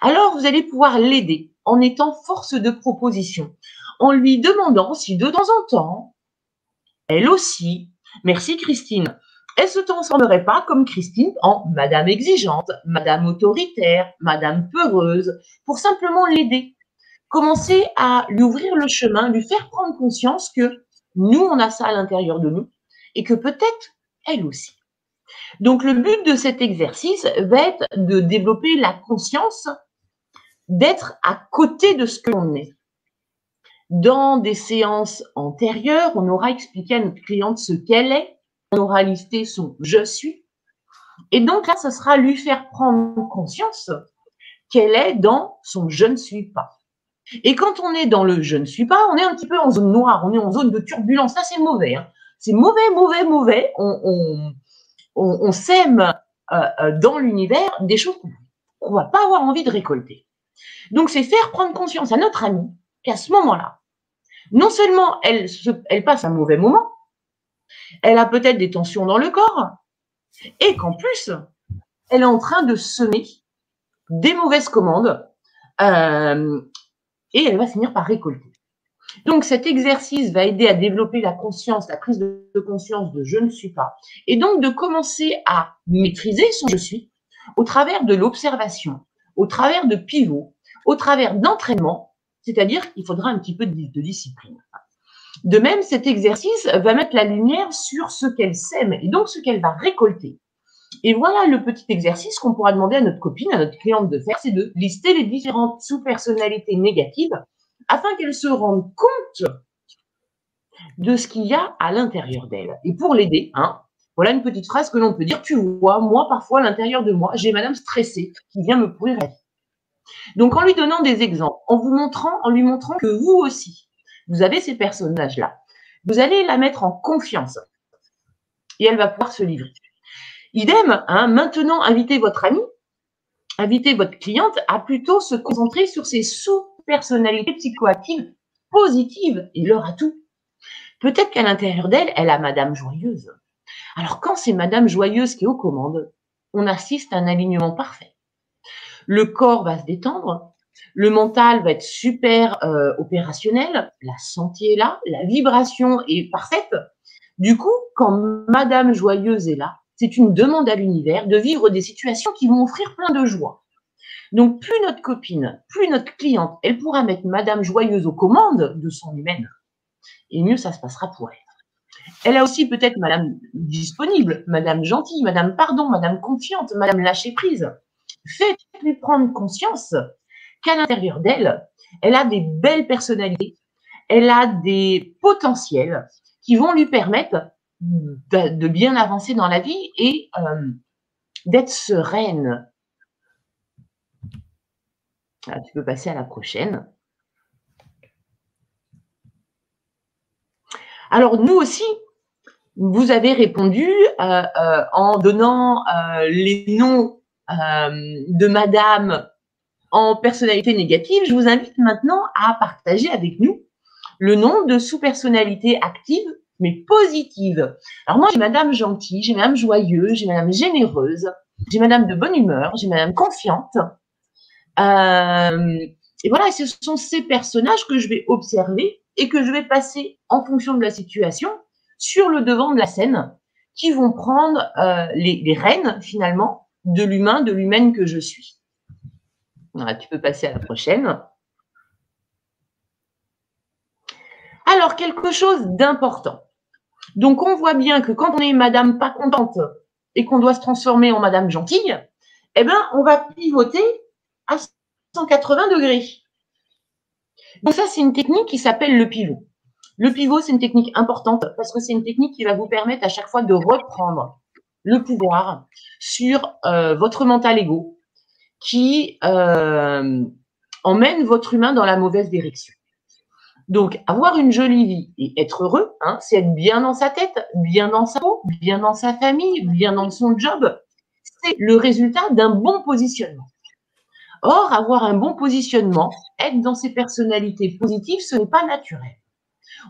Alors, vous allez pouvoir l'aider en étant force de proposition, en lui demandant si de temps en temps, elle aussi, merci Christine, elle se transformerait pas comme Christine en Madame exigeante, Madame autoritaire, Madame peureuse, pour simplement l'aider. Commencer à lui ouvrir le chemin, lui faire prendre conscience que nous, on a ça à l'intérieur de nous et que peut-être elle aussi. Donc le but de cet exercice va être de développer la conscience d'être à côté de ce que l'on est. Dans des séances antérieures, on aura expliqué à notre cliente ce qu'elle est, on aura listé son je suis. Et donc là, ce sera lui faire prendre conscience qu'elle est dans son je ne suis pas. Et quand on est dans le je ne suis pas, on est un petit peu en zone noire, on est en zone de turbulence. Ça, c'est mauvais. Hein. C'est mauvais, mauvais, mauvais. On, sème euh, euh, dans l'univers des choses qu'on ne va pas avoir envie de récolter. Donc, c'est faire prendre conscience à notre amie qu'à ce moment-là, non seulement elle, passe un mauvais moment, elle a peut-être des tensions dans le corps, et qu'en plus, elle est en train de semer des mauvaises commandes, euh, et elle va finir par récolter. Donc cet exercice va aider à développer la conscience, la prise de conscience de je ne suis pas, et donc de commencer à maîtriser son je suis au travers de l'observation, au travers de pivots, au travers d'entraînement, c'est-à-dire qu'il faudra un petit peu de, discipline. De même, cet exercice va mettre la lumière sur ce qu'elle sème et donc ce qu'elle va récolter. Et voilà le petit exercice qu'on pourra demander à notre copine, à notre cliente de faire, c'est de lister les différentes sous-personnalités négatives afin qu'elle se rende compte de ce qu'il y a à l'intérieur d'elle. Et pour l'aider, hein, voilà une petite phrase que l'on peut dire, tu vois, moi, parfois, à l'intérieur de moi, j'ai madame stressée qui vient me pourrir la vie. Donc, en lui donnant des exemples, en vous montrant, en lui montrant que vous aussi, vous avez ces personnages-là, vous allez la mettre en confiance et elle va pouvoir se livrer. Idem, hein, maintenant, invitez votre ami, invitez votre cliente à plutôt se concentrer sur ses sous-personnalités psychoactives positives et leur atout. Peut-être qu'à l'intérieur d'elle, elle a Madame Joyeuse. Alors, quand c'est Madame Joyeuse qui est aux commandes, on assiste à un alignement parfait le corps va se détendre, le mental va être super euh, opérationnel, la santé est là, la vibration est parfaite. Du coup, quand Madame Joyeuse est là, c'est une demande à l'univers de vivre des situations qui vont offrir plein de joie. Donc, plus notre copine, plus notre cliente, elle pourra mettre Madame Joyeuse aux commandes de son humaine, et mieux ça se passera pour elle. Elle a aussi peut-être Madame disponible, Madame gentille, Madame pardon, Madame confiante, Madame lâcher prise. Faites-lui prendre conscience qu'à l'intérieur d'elle, elle a des belles personnalités, elle a des potentiels qui vont lui permettre de, bien avancer dans la vie et euh, d'être sereine. Ah, tu peux passer à la prochaine. Alors, nous aussi, vous avez répondu euh, euh, en donnant les noms de madame en personnalité négative. Je vous invite maintenant à partager avec nous le nom de sous-personnalité active mais positive. Alors moi, j'ai madame gentille, j'ai madame joyeuse, j'ai madame généreuse, j'ai madame de bonne humeur, j'ai madame confiante. Euh, et voilà, ce sont ces personnages que je vais observer et que je vais passer en fonction de la situation sur le devant de la scène qui vont prendre euh, les rênes finalement de l'humain, de l'humaine que je suis. Tu peux passer à la prochaine. Alors, quelque chose d'important. Donc, on voit bien que quand on est madame pas contente et qu'on doit se transformer en madame gentille, eh bien, on va pivoter à 180 degrés. Donc, ça, c'est une technique qui s'appelle le pivot. Le pivot, c'est une technique importante parce que c'est une technique qui va vous permettre à chaque fois de reprendre le pouvoir sur euh, votre mental ego qui euh, emmène votre humain dans la mauvaise direction. Donc, avoir une jolie vie et être heureux, hein, c'est être bien dans sa tête, bien dans sa peau, bien dans sa famille, bien dans son job. C'est le résultat d'un bon positionnement. Or, avoir un bon positionnement, être dans ses personnalités positives, ce n'est pas naturel.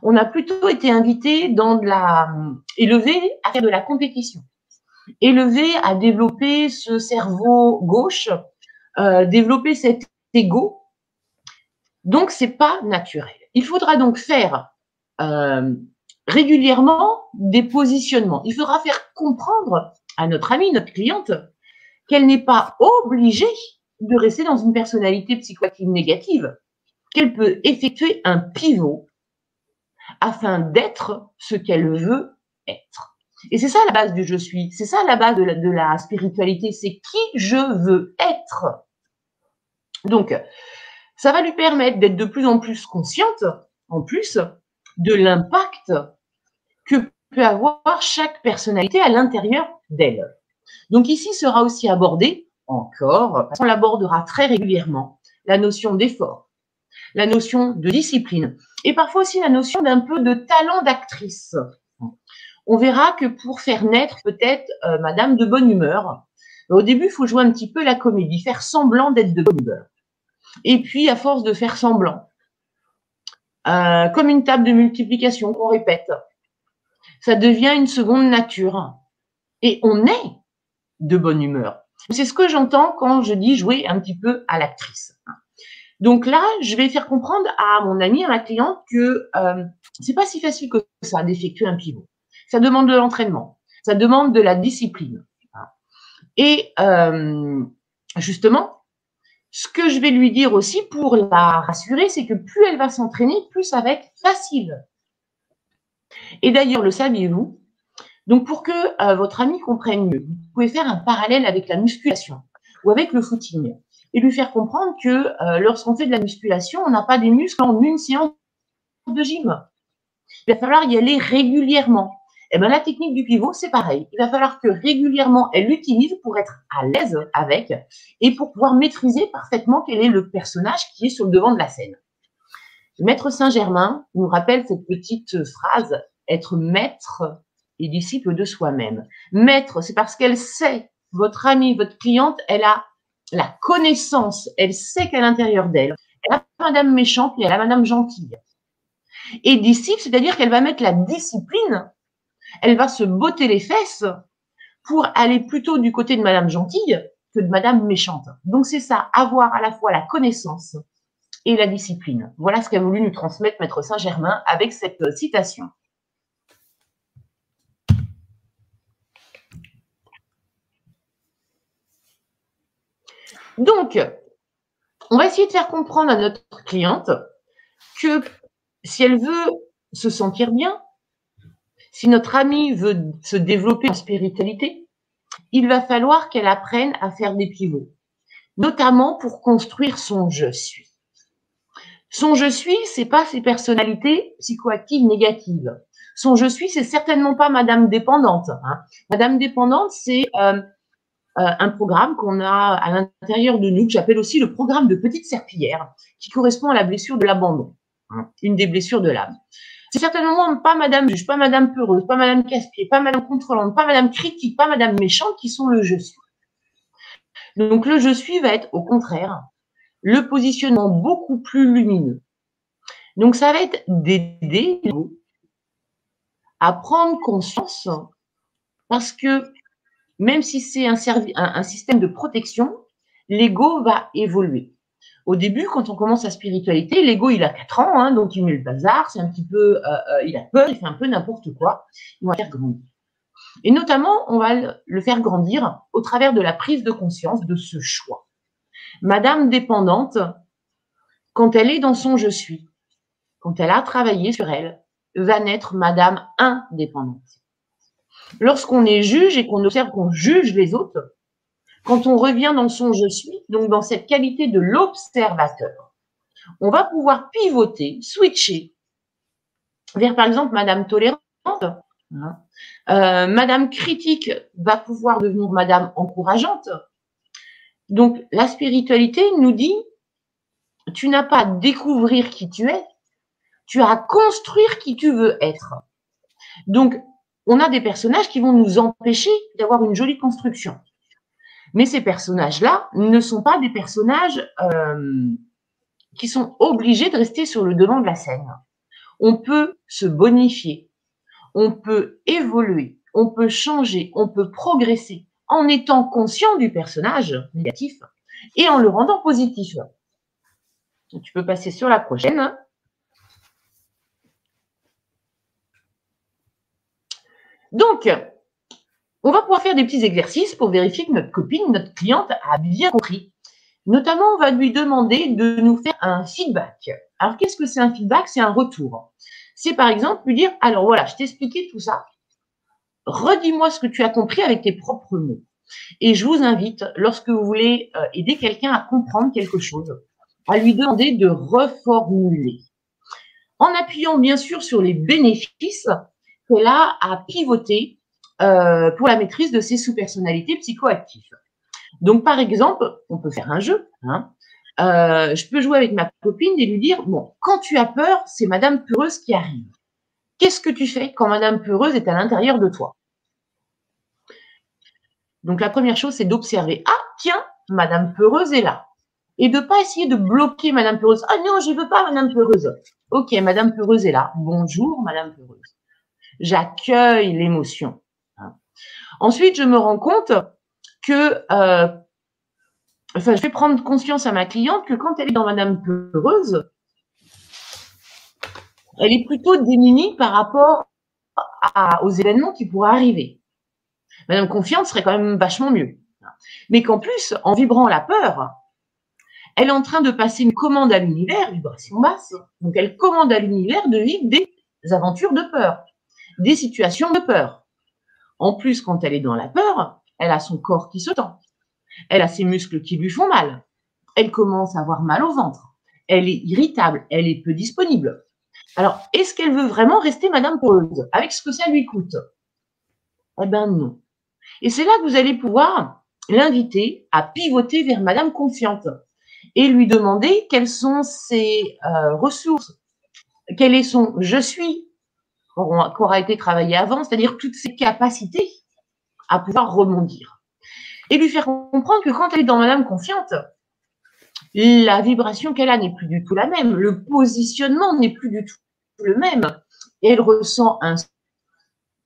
On a plutôt été invité dans de la, élevé à faire de la compétition, élevé à développer ce cerveau gauche, euh, développer cet ego. Donc, c'est pas naturel. Il faudra donc faire euh, régulièrement des positionnements. Il faudra faire comprendre à notre amie, notre cliente, qu'elle n'est pas obligée de rester dans une personnalité psychoactive négative, qu'elle peut effectuer un pivot afin d'être ce qu'elle veut être. Et c'est ça la base du je suis, c'est ça la base de la, spiritualité, c'est qui je veux être. Donc, ça va lui permettre d'être de plus en plus consciente, en plus, de l'impact que peut avoir chaque personnalité à l'intérieur d'elle. Donc ici sera aussi abordé, encore, on l'abordera très régulièrement, la notion d'effort, la notion de discipline et parfois aussi la notion d'un peu de talent d'actrice. On verra que pour faire naître peut-être euh, Madame de bonne humeur, au début, il faut jouer un petit peu la comédie, faire semblant d'être de bonne humeur. Et puis, à force de faire semblant, euh, comme une table de multiplication qu'on répète, ça devient une seconde nature. Et on est de bonne humeur. C'est ce que j'entends quand je dis jouer un petit peu à l'actrice. Donc là, je vais faire comprendre à mon ami, à ma cliente, que euh, c'est pas si facile que ça d'effectuer un pivot. Ça demande de l'entraînement, ça demande de la discipline. Et euh, justement, ce que je vais lui dire aussi pour la rassurer, c'est que plus elle va s'entraîner, plus ça va être facile. Et d'ailleurs, le saviez-vous? Donc, pour que euh, votre ami comprenne mieux, vous pouvez faire un parallèle avec la musculation ou avec le footing et lui faire comprendre que euh, lorsqu'on fait de la musculation, on n'a pas des muscles en une séance de gym. Il va falloir y aller régulièrement. Et eh bien, la technique du pivot, c'est pareil. Il va falloir que régulièrement, elle l'utilise pour être à l'aise avec et pour pouvoir maîtriser parfaitement quel est le personnage qui est sur le devant de la scène. Maître Saint-Germain nous rappelle cette petite phrase, être maître et disciple de soi-même. Maître, c'est parce qu'elle sait, votre amie, votre cliente, elle a la connaissance, elle sait qu'à l'intérieur d'elle, elle a madame méchante et elle a madame gentille. Et disciple, c'est-à-dire qu'elle va mettre la discipline elle va se botter les fesses pour aller plutôt du côté de Madame Gentille que de Madame Méchante. Donc c'est ça, avoir à la fois la connaissance et la discipline. Voilà ce qu'a voulu nous transmettre Maître Saint-Germain avec cette euh, citation. Donc, on va essayer de faire comprendre à notre cliente que si elle veut se sentir bien, si notre amie veut se développer en spiritualité, il va falloir qu'elle apprenne à faire des pivots, notamment pour construire son je suis. Son je suis, c'est pas ses personnalités psychoactives négatives. Son je suis, c'est certainement pas Madame dépendante. Hein. Madame dépendante, c'est euh, euh, un programme qu'on a à l'intérieur de nous, que j'appelle aussi le programme de petite serpillière, qui correspond à la blessure de l'abandon, hein, une des blessures de l'âme. C'est certainement pas Madame juge, pas Madame peureuse, pas Madame casse-pied, pas Madame contrôlante, pas Madame critique, pas Madame méchante qui sont le je suis. Donc le je suis va être au contraire le positionnement beaucoup plus lumineux. Donc ça va être d'aider à prendre conscience parce que même si c'est un, un, système de protection, l'ego va évoluer. Au début, quand on commence la spiritualité, l'ego, il a 4 ans, hein, donc il met le bazar, c'est un petit peu, euh, euh, il a peur, il fait un peu n'importe quoi. On va faire grandir. Et notamment, on va le faire grandir au travers de la prise de conscience de ce choix. Madame dépendante, quand elle est dans son je suis, quand elle a travaillé sur elle, va naître Madame indépendante. Lorsqu'on est juge et qu'on observe qu'on juge les autres, quand on revient dans son je suis, donc dans cette qualité de l'observateur, on va pouvoir pivoter, switcher vers par exemple Madame tolérante. Hein. Euh, Madame critique va pouvoir devenir Madame encourageante. Donc la spiritualité nous dit, tu n'as pas à découvrir qui tu es, tu as à construire qui tu veux être. Donc on a des personnages qui vont nous empêcher d'avoir une jolie construction. Mais ces personnages-là ne sont pas des personnages euh, qui sont obligés de rester sur le devant de la scène. On peut se bonifier, on peut évoluer, on peut changer, on peut progresser en étant conscient du personnage négatif et en le rendant positif. Tu peux passer sur la prochaine. Donc, on va pouvoir faire des petits exercices pour vérifier que notre copine, notre cliente a bien compris. Notamment, on va lui demander de nous faire un feedback. Alors, qu'est-ce que c'est un feedback? C'est un retour. C'est par exemple lui dire, alors voilà, je t'ai expliqué tout ça. Redis-moi ce que tu as compris avec tes propres mots. Et je vous invite, lorsque vous voulez euh, aider quelqu'un à comprendre quelque chose, à lui demander de reformuler. En appuyant bien sûr sur les bénéfices qu'elle a à pivoter euh, pour la maîtrise de ces sous-personnalités psychoactives. Donc, par exemple, on peut faire un jeu. Hein. Euh, je peux jouer avec ma copine et lui dire, bon, quand tu as peur, c'est Madame Peureuse qui arrive. Qu'est-ce que tu fais quand Madame Peureuse est à l'intérieur de toi? Donc, la première chose, c'est d'observer, ah, tiens, Madame Peureuse est là. Et de pas essayer de bloquer Madame Peureuse. Ah non, je veux pas Madame Peureuse. Ok, Madame Peureuse est là. Bonjour, Madame Peureuse. J'accueille l'émotion. Ensuite, je me rends compte que, euh, enfin, je vais prendre conscience à ma cliente que quand elle est dans Madame Peureuse, elle est plutôt démunie par rapport aux événements qui pourraient arriver. Madame Confiante serait quand même vachement mieux. Mais qu'en plus, en vibrant la peur, elle est en train de passer une commande à l'univers, vibration basse. Donc, elle commande à l'univers de vivre des aventures de peur, des situations de peur. En plus, quand elle est dans la peur, elle a son corps qui se tend. Elle a ses muscles qui lui font mal. Elle commence à avoir mal au ventre. Elle est irritable. Elle est peu disponible. Alors, est-ce qu'elle veut vraiment rester Madame Peureuse avec ce que ça lui coûte? Eh bien non. Et c'est là que vous allez pouvoir l'inviter à pivoter vers Madame Confiante et lui demander quelles sont ses euh, ressources, quel est son je suis, qui aura été travaillé avant, c'est-à-dire toutes ses capacités à pouvoir rebondir. Et lui faire comprendre que quand elle est dans Madame Confiante, la vibration qu'elle a n'est plus du tout la même, le positionnement n'est plus du tout le même. Et elle ressent un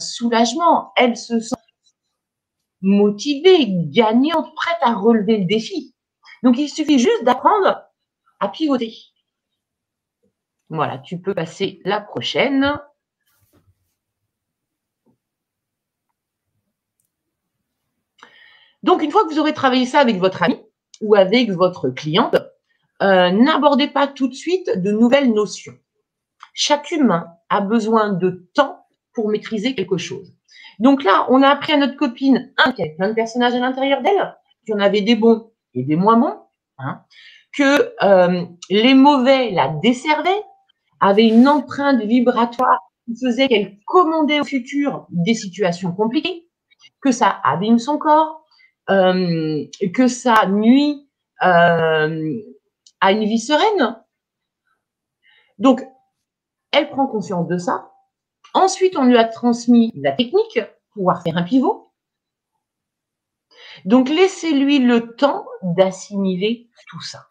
soulagement, elle se sent motivée, gagnante, prête à relever le défi. Donc il suffit juste d'apprendre à pivoter. Voilà, tu peux passer la prochaine. Donc, une fois que vous aurez travaillé ça avec votre ami, ou avec votre cliente, euh, n'abordez pas tout de suite de nouvelles notions. Chaque humain a besoin de temps pour maîtriser quelque chose. Donc là, on a appris à notre copine, un, qu'il y plein de personnages à l'intérieur d'elle, qu'il y en avait des bons et des moins bons, hein, que euh, les mauvais la desservaient, avaient une empreinte vibratoire qui faisait qu'elle commandait au futur des situations compliquées, que ça abîme son corps, euh, que ça nuit euh, à une vie sereine. Donc, elle prend conscience de ça. Ensuite, on lui a transmis la technique, pouvoir faire un pivot. Donc, laissez-lui le temps d'assimiler tout ça.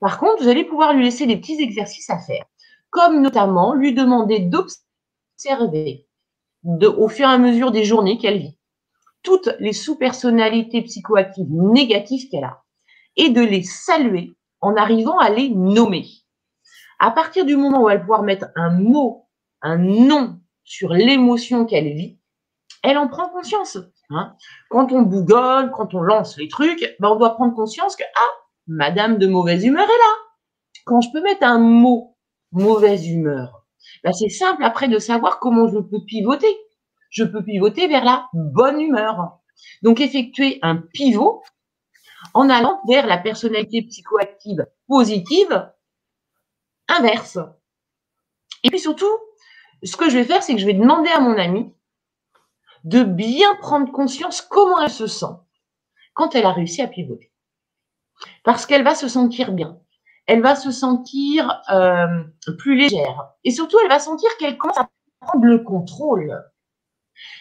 Par contre, vous allez pouvoir lui laisser des petits exercices à faire, comme notamment lui demander d'observer au fur et à mesure des journées qu'elle vit toutes les sous-personnalités psychoactives négatives qu'elle a et de les saluer en arrivant à les nommer. À partir du moment où elle pouvoir mettre un mot, un nom sur l'émotion qu'elle vit, elle en prend conscience. Hein. Quand on bougonne, quand on lance les trucs, ben on doit prendre conscience que ah, Madame de mauvaise humeur est là. Quand je peux mettre un mot mauvaise humeur, ben c'est simple après de savoir comment je peux pivoter je peux pivoter vers la bonne humeur. Donc, effectuer un pivot en allant vers la personnalité psychoactive positive inverse. Et puis surtout, ce que je vais faire, c'est que je vais demander à mon amie de bien prendre conscience comment elle se sent quand elle a réussi à pivoter. Parce qu'elle va se sentir bien. Elle va se sentir euh, plus légère. Et surtout, elle va sentir qu'elle commence à prendre le contrôle.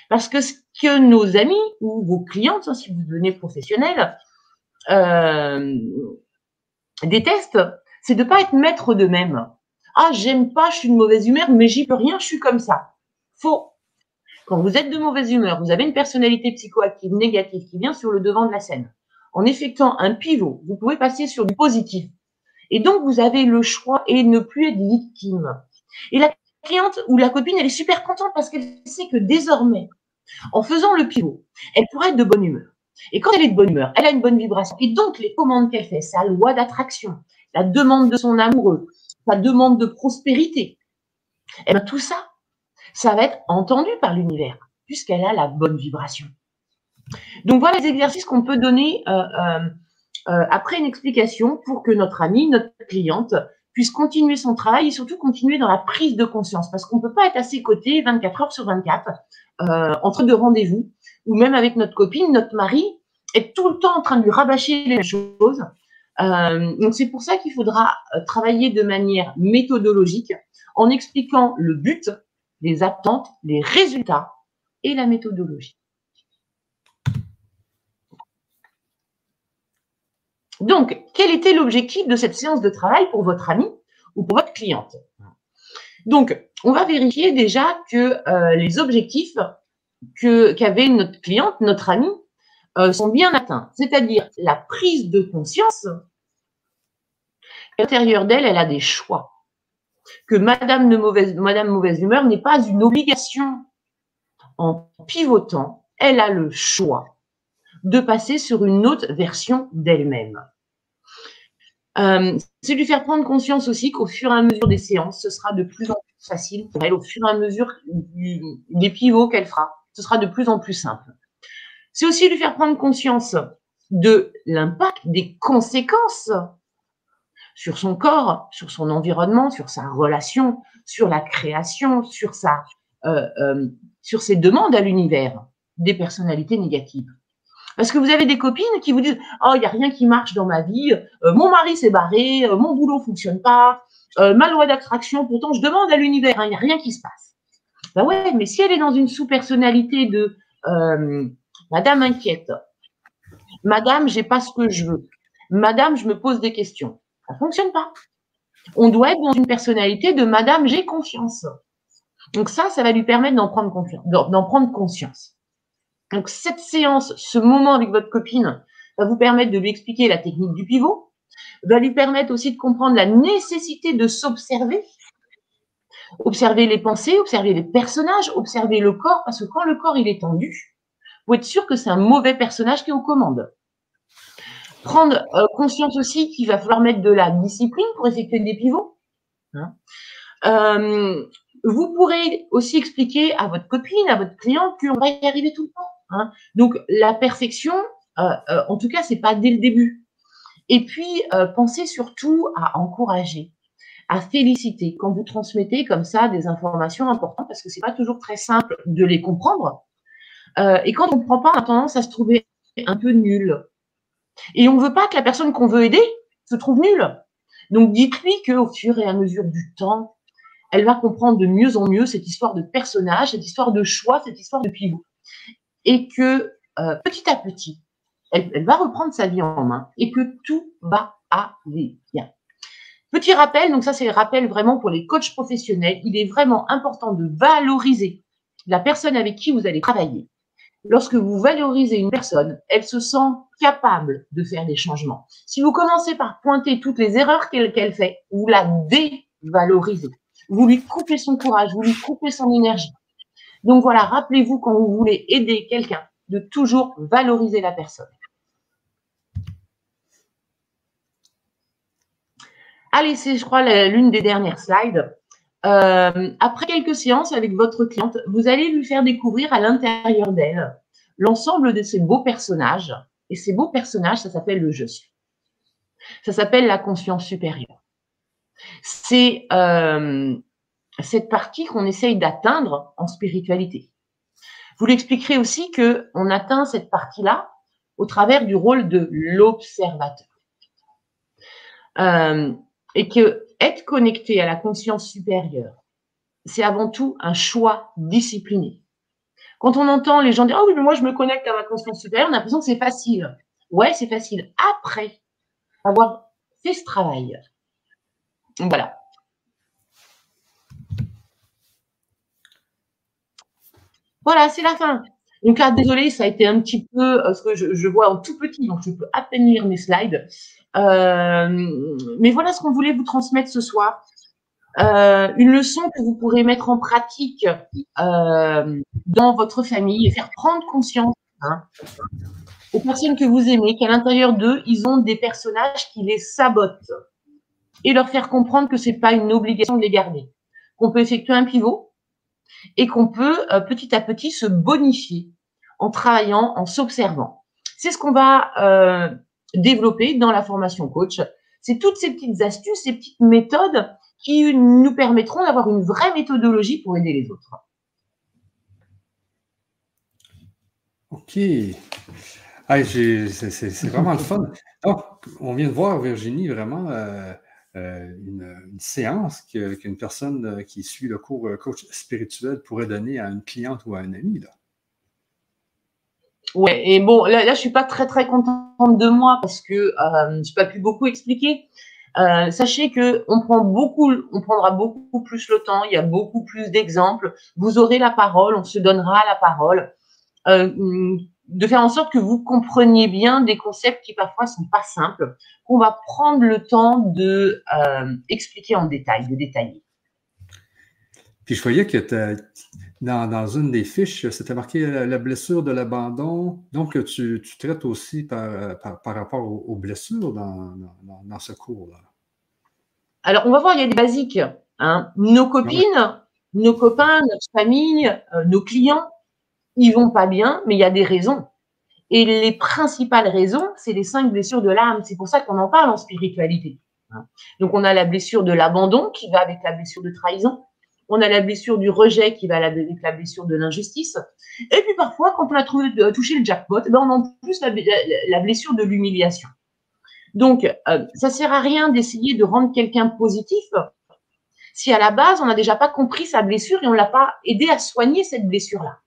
Parce que ce que nos amis ou vos clientes, hein, si vous devenez professionnel, euh, détestent, c'est de ne pas être maître d'eux-mêmes. Ah, j'aime pas, je suis de mauvaise humeur, mais j'y peux rien, je suis comme ça. Faux. Quand vous êtes de mauvaise humeur, vous avez une personnalité psychoactive négative qui vient sur le devant de la scène. En effectuant un pivot, vous pouvez passer sur du positif. Et donc, vous avez le choix et ne plus être victime. Et la cliente ou la copine, elle est super contente parce qu'elle sait que désormais, en faisant le pivot, elle pourrait être de bonne humeur. Et quand elle est de bonne humeur, elle a une bonne vibration. Et donc, les commandes qu'elle fait, sa loi d'attraction, la demande de son amoureux, sa demande de prospérité, eh bien, tout ça, ça va être entendu par l'univers, puisqu'elle a la bonne vibration. Donc, voilà les exercices qu'on peut donner euh, euh, euh, après une explication pour que notre amie, notre cliente, puisse continuer son travail et surtout continuer dans la prise de conscience. Parce qu'on ne peut pas être à ses côtés 24 heures sur 24 euh, en train de rendez-vous ou même avec notre copine, notre mari, est tout le temps en train de lui rabâcher les choses. Euh, donc c'est pour ça qu'il faudra euh, travailler de manière méthodologique en expliquant le but, les attentes, les résultats et la méthodologie. Donc, quel était l'objectif de cette séance de travail pour votre ami ou pour votre cliente? Donc, on va vérifier déjà que euh, les objectifs qu'avait notre cliente, notre ami, euh, sont bien atteints. C'est-à-dire la prise de conscience. À l'intérieur d'elle, elle a des choix. Que Madame, de mauvaise, Madame mauvaise humeur n'est pas une obligation. En pivotant, elle a le choix de passer sur une autre version d'elle-même. Euh, c'est lui faire prendre conscience aussi qu'au fur et à mesure des séances, ce sera de plus en plus facile pour elle, au fur et à mesure des pivots qu'elle fera, ce sera de plus en plus simple. C'est aussi lui faire prendre conscience de l'impact, des conséquences sur son corps, sur son environnement, sur sa relation, sur la création, sur euh, euh, sur ses demandes à l'univers des personnalités négatives. Parce que vous avez des copines qui vous disent Oh, il n'y a rien qui marche dans ma vie, euh, mon mari s'est barré, euh, mon boulot ne fonctionne pas, euh, ma loi d'attraction, pourtant je demande à l'univers, hein, il n'y a rien qui se passe. Ben ouais, mais si elle est dans une sous-personnalité de Madame inquiète, Madame, j'ai pas ce que je veux, Madame, je me pose des questions, ça ne fonctionne pas. On doit être dans une personnalité de Madame, j'ai confiance. Donc ça, ça va lui permettre d'en prendre, d'en prendre conscience. Donc cette séance, ce moment avec votre copine, va vous permettre de lui expliquer la technique du pivot, va lui permettre aussi de comprendre la nécessité de s'observer, observer les pensées, observer les personnages, observer le corps, parce que quand le corps est tendu, vous êtes sûr que c'est un mauvais personnage qui est aux commandes. Prendre euh, conscience aussi qu'il va falloir mettre de la discipline pour effectuer des pivots. Hein. Euh, vous pourrez aussi expliquer à votre copine, à votre client qu'on va y arriver tout le temps. Hein. Donc la perfection, euh, en tout cas, c'est pas dès le début. Et puis pensez surtout à encourager, à féliciter quand vous transmettez comme ça des informations importantes, parce que c'est pas toujours très simple de les comprendre. et quand on ne comprend pas, on a tendance à se trouver un peu nul, et on ne veut pas que la personne qu'on veut aider se trouve nulle. Donc dites-lui qu'au fur et à mesure du temps, elle va comprendre de mieux en mieux cette histoire de personnage, cette histoire de choix, cette histoire de pivot. Et que euh, petit à petit, elle, va reprendre sa vie en main et que tout va aller bien. Petit rappel, donc ça c'est le rappel vraiment pour les coachs professionnels, il est vraiment important de valoriser la personne avec qui vous allez travailler lorsque vous valorisez une personne, elle se sent capable de faire des changements. Si vous commencez par pointer toutes les erreurs qu'elle fait, vous la dévalorisez. Vous lui coupez son courage, vous lui coupez son énergie. Donc voilà, rappelez-vous quand vous voulez aider quelqu'un de toujours valoriser la personne. Allez, c'est, je crois, l'une des dernières slides. Euh, après quelques séances avec votre cliente, vous allez lui faire découvrir à l'intérieur d'elle l'ensemble de ces beaux personnages. Et ces beaux personnages, ça s'appelle le je suis. Ça s'appelle la conscience supérieure. C'est euh, cette partie qu'on essaye d'atteindre en spiritualité. Vous l'expliquerez aussi que on atteint cette partie-là au travers du rôle de l'observateur. Euh, et que être connecté à la conscience supérieure, c'est avant tout un choix discipliné. Quand on entend les gens dire, oh oui, mais moi je me connecte à ma conscience supérieure, on a l'impression que c'est facile. Ouais, c'est facile. Après avoir fait ce travail. Voilà. Voilà, c'est la fin. Donc là, désolé, ça a été un petit peu, euh, parce que je, vois en tout petit, donc je peux à peine lire mes slides. Euh, mais voilà ce qu'on voulait vous transmettre ce soir. Euh, une leçon que vous pourrez mettre en pratique dans votre famille et faire prendre conscience hein, aux personnes que vous aimez qu'à l'intérieur d'eux, ils ont des personnages qui les sabotent et leur faire comprendre que c'est pas une obligation de les garder, qu'on peut effectuer un pivot et qu'on peut petit à petit se bonifier en travaillant, en s'observant. C'est ce qu'on va développer dans la formation coach. C'est toutes ces petites astuces, ces petites méthodes qui nous permettront d'avoir une vraie méthodologie pour aider les autres. OK. c'est vraiment le fun. On vient de voir, Virginie, vraiment euh, euh, une, séance qu'une personne euh, qui suit le cours coach spirituel pourrait donner à une cliente ou à un ami. Là. Et bon, là, là, je suis pas très très contente de moi parce que euh, je n'ai pas pu beaucoup expliquer. Euh, sachez que on prend beaucoup, on prendra beaucoup plus le temps. Il y a beaucoup plus d'exemples. Vous aurez la parole, on se donnera la parole, euh, de faire en sorte que vous compreniez bien des concepts qui parfois sont pas simples, qu'on va prendre le temps de expliquer en détail, de détailler. Puis je voyais que dans, une des fiches, c'était marqué la, blessure de l'abandon. Donc, tu, traites aussi par, rapport aux, blessures dans, ce cours-là. Alors, on va voir, il y a des basiques. Hein. Nos copines, nos copains, notre famille, euh, nos clients, ils vont pas bien, mais il y a des raisons. Et les principales raisons, c'est les cinq blessures de l'âme. C'est pour ça qu'on en parle en spiritualité. Hein. Donc, on a la blessure de l'abandon qui va avec la blessure de trahison on a la blessure du rejet qui va avec la blessure de l'injustice. Et puis parfois, quand on a trouvé, euh, touché le jackpot, ben on a en plus la, blessure de l'humiliation. Donc, euh, ça sert à rien d'essayer de rendre quelqu'un positif si à la base, on n'a déjà pas compris sa blessure et on l'a pas aidé à soigner cette blessure-là.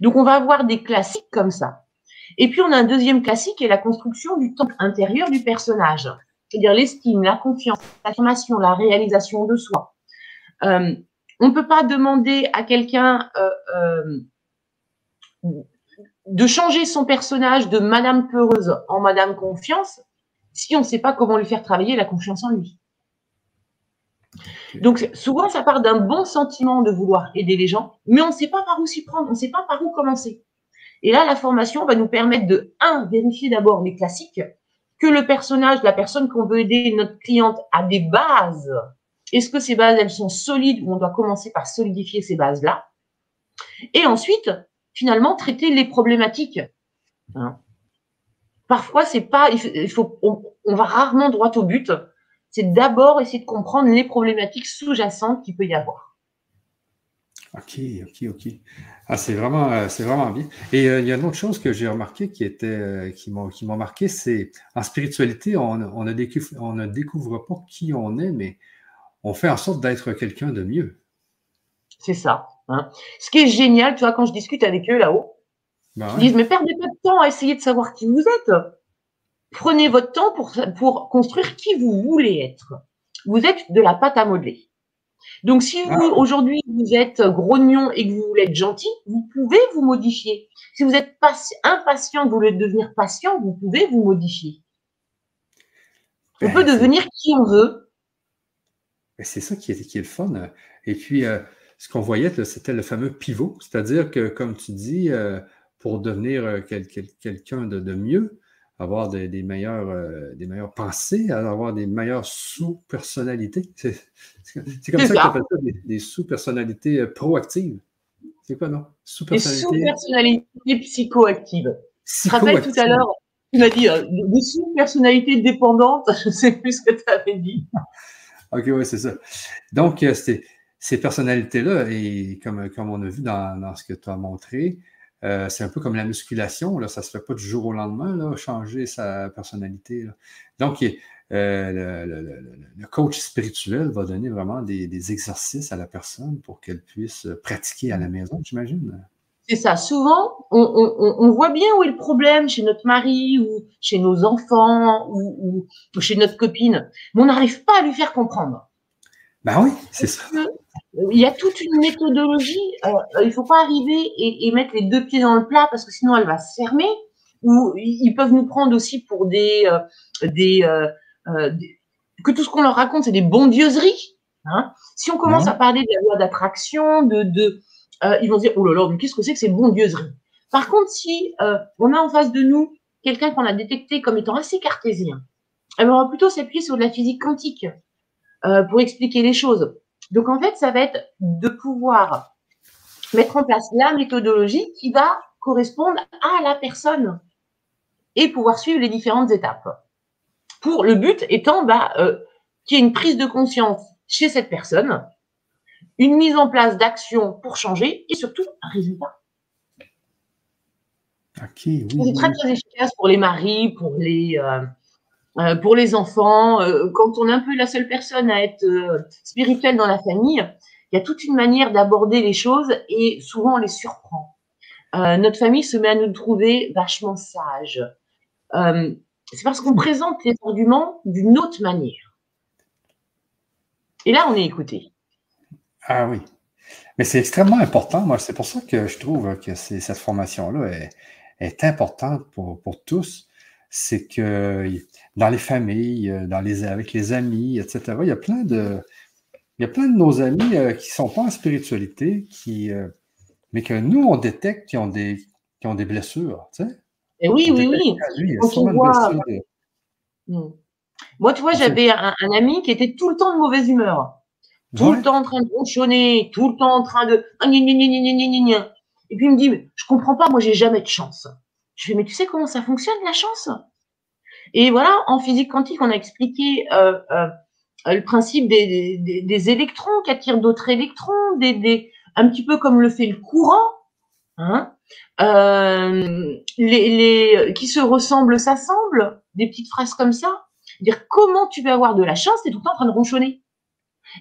Donc, on va avoir des classiques comme ça. Et puis, on a un deuxième classique qui est la construction du temps intérieur du personnage. C'est-à-dire l'estime, la confiance, l'affirmation, la réalisation de soi. Euh, on ne peut pas demander à quelqu'un euh, euh, de changer son personnage de Madame Peureuse en Madame Confiance si on ne sait pas comment lui faire travailler la confiance en lui. Donc souvent, ça part d'un bon sentiment de vouloir aider les gens, mais on ne sait pas par où s'y prendre, on ne sait pas par où commencer. Et là, la formation va nous permettre de, un, vérifier d'abord les classiques que le personnage, la personne qu'on veut aider, notre cliente, a des bases. Est-ce que ces bases, elles sont solides ou on doit commencer par solidifier ces bases-là? Et ensuite, finalement, traiter les problématiques. Hein? Parfois, c'est pas, il faut, on, on, va rarement droit au but. C'est d'abord essayer de comprendre les problématiques sous-jacentes qu'il peut y avoir. OK, OK, OK. Ah, c'est vraiment, euh, c'est vraiment bien. Et euh, il y a une autre chose que j'ai remarqué qui était, euh, qui m'a marqué, c'est en spiritualité, on, on, ne découvre, on ne découvre pas qui on est, mais on fait en sorte d'être quelqu'un de mieux. C'est ça. Hein. Ce qui est génial, tu vois, quand je discute avec eux là-haut, ben ils disent, mais perdez pas de temps à essayer de savoir qui vous êtes. Prenez votre temps pour, pour construire qui vous voulez être. Vous êtes de la pâte à modeler. Donc, si vous, ah. aujourd'hui, vous êtes grognon et que vous voulez être gentil, vous pouvez vous modifier. Si vous êtes impatient, vous voulez devenir patient, vous pouvez vous modifier. On ben, peut devenir qui on veut. Ben, c'est ça qui est, qui est, le fun. Et puis, euh, ce qu'on voyait, c'était le fameux pivot. C'est-à-dire que, comme tu dis, euh, pour devenir euh, quelqu'un de, mieux, avoir des, meilleures, euh, des meilleures pensées, avoir des meilleures sous-personnalités. C'est comme ça, qu'on appelle ça des, sous-personnalités euh, proactives. C'est quoi, non? Sous-personnalités. Des sous-personnalités psychoactives. Je te rappelle tout à l'heure, tu m'as dit euh, des sous-personnalités dépendantes, je ne sais plus ce que tu avais dit. OK, oui, c'est ça. Donc, ces personnalités-là, et comme, comme on a vu dans, dans ce que tu as montré, euh, c'est un peu comme la musculation, là, ça ne se fait pas du jour au lendemain, là, changer sa personnalité. Donc, euh, le, coach spirituel va donner vraiment des, exercices à la personne pour qu'elle puisse pratiquer à la maison, j'imagine. C'est ça. Souvent, on, voit bien où est le problème chez notre mari ou chez nos enfants ou chez notre copine, mais on n'arrive pas à lui faire comprendre. Ben oui, c'est ça. Il y a toute une méthodologie. Euh, il ne faut pas arriver et, mettre les deux pieds dans le plat parce que sinon elle va se fermer. Ou ils peuvent nous prendre aussi pour des, euh, euh, des, que tout ce qu'on leur raconte c'est des bondieuseries. Hein. Si on commence à parler de la loi d'attraction, de, de ils vont se dire oh là là, mais qu'est-ce que c'est que ces bondieuseries? Par contre, si on a en face de nous quelqu'un qu'on a détecté comme étant assez cartésien, elle va plutôt s'appuyer sur de la physique quantique. Pour expliquer les choses. Donc en fait, ça va être de pouvoir mettre en place la méthodologie qui va correspondre à la personne et pouvoir suivre les différentes étapes. Pour le but étant bah, euh, qu'il y ait une prise de conscience chez cette personne, une mise en place d'action pour changer et surtout un résultat. oui, c'est très très efficace pour les maris, pour les, euh, euh, pour les enfants, euh, quand on est un peu la seule personne à être euh, spirituelle dans la famille, il y a toute une manière d'aborder les choses et souvent on les surprend. notre famille se met à nous trouver vachement sages. c'est parce qu'on présente les arguments d'une autre manière. Et là, on est écouté. Ah oui. Mais c'est extrêmement important. Moi, c'est pour ça que je trouve que cette formation-là est, importante pour, pour tous. C'est que dans les familles, euh, dans les, avec les amis, etc. Il y a plein de, il y a plein de nos amis euh, qui ne sont pas en spiritualité, qui, euh, mais que nous, on détecte qui ont des, qui ont des blessures. Tu sais? Et oui, oui, oui. Hmm. Moi, tu vois, j'avais un, ami qui était tout le temps de mauvaise humeur. Tout le temps en train de ronchonner, tout le temps en train de. Et puis il me dit, je comprends pas, moi j'ai jamais de chance. Je fais, mais tu sais comment ça fonctionne la chance? Et voilà, en physique quantique, on a expliqué euh, euh, le principe des, électrons qui attirent d'autres électrons, un petit peu comme le fait le courant, hein, euh, qui se ressemblent s'assemblent, des petites phrases comme ça. Dire comment tu vas avoir de la chance, tu es tout le temps en train de ronchonner.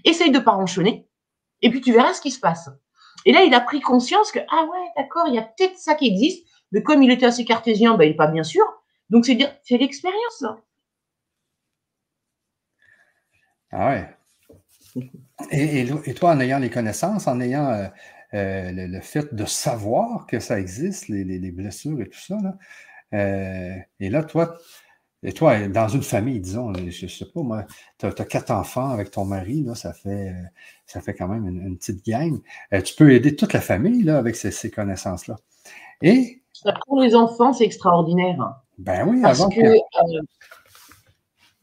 Essaye de pas ronchonner, et puis tu verras ce qui se passe. Et là, il a pris conscience que, ah ouais, d'accord, il y a peut-être ça qui existe, mais comme il était assez cartésien, ben, il n'est pas bien sûr, donc, c'est l'expérience. Ah ouais. Et, toi, en ayant les connaissances, en ayant euh, euh, le, fait de savoir que ça existe, les, blessures et tout ça, euh, et là, toi, et toi, dans une famille, disons, je ne sais pas, moi, tu as, quatre enfants avec ton mari, là, ça, fait, ça fait quand même une, petite gang. tu peux aider toute la famille là, avec ces, ces connaissances-là. Et. Pour les enfants, c'est extraordinaire. Ben oui, Parce que, euh,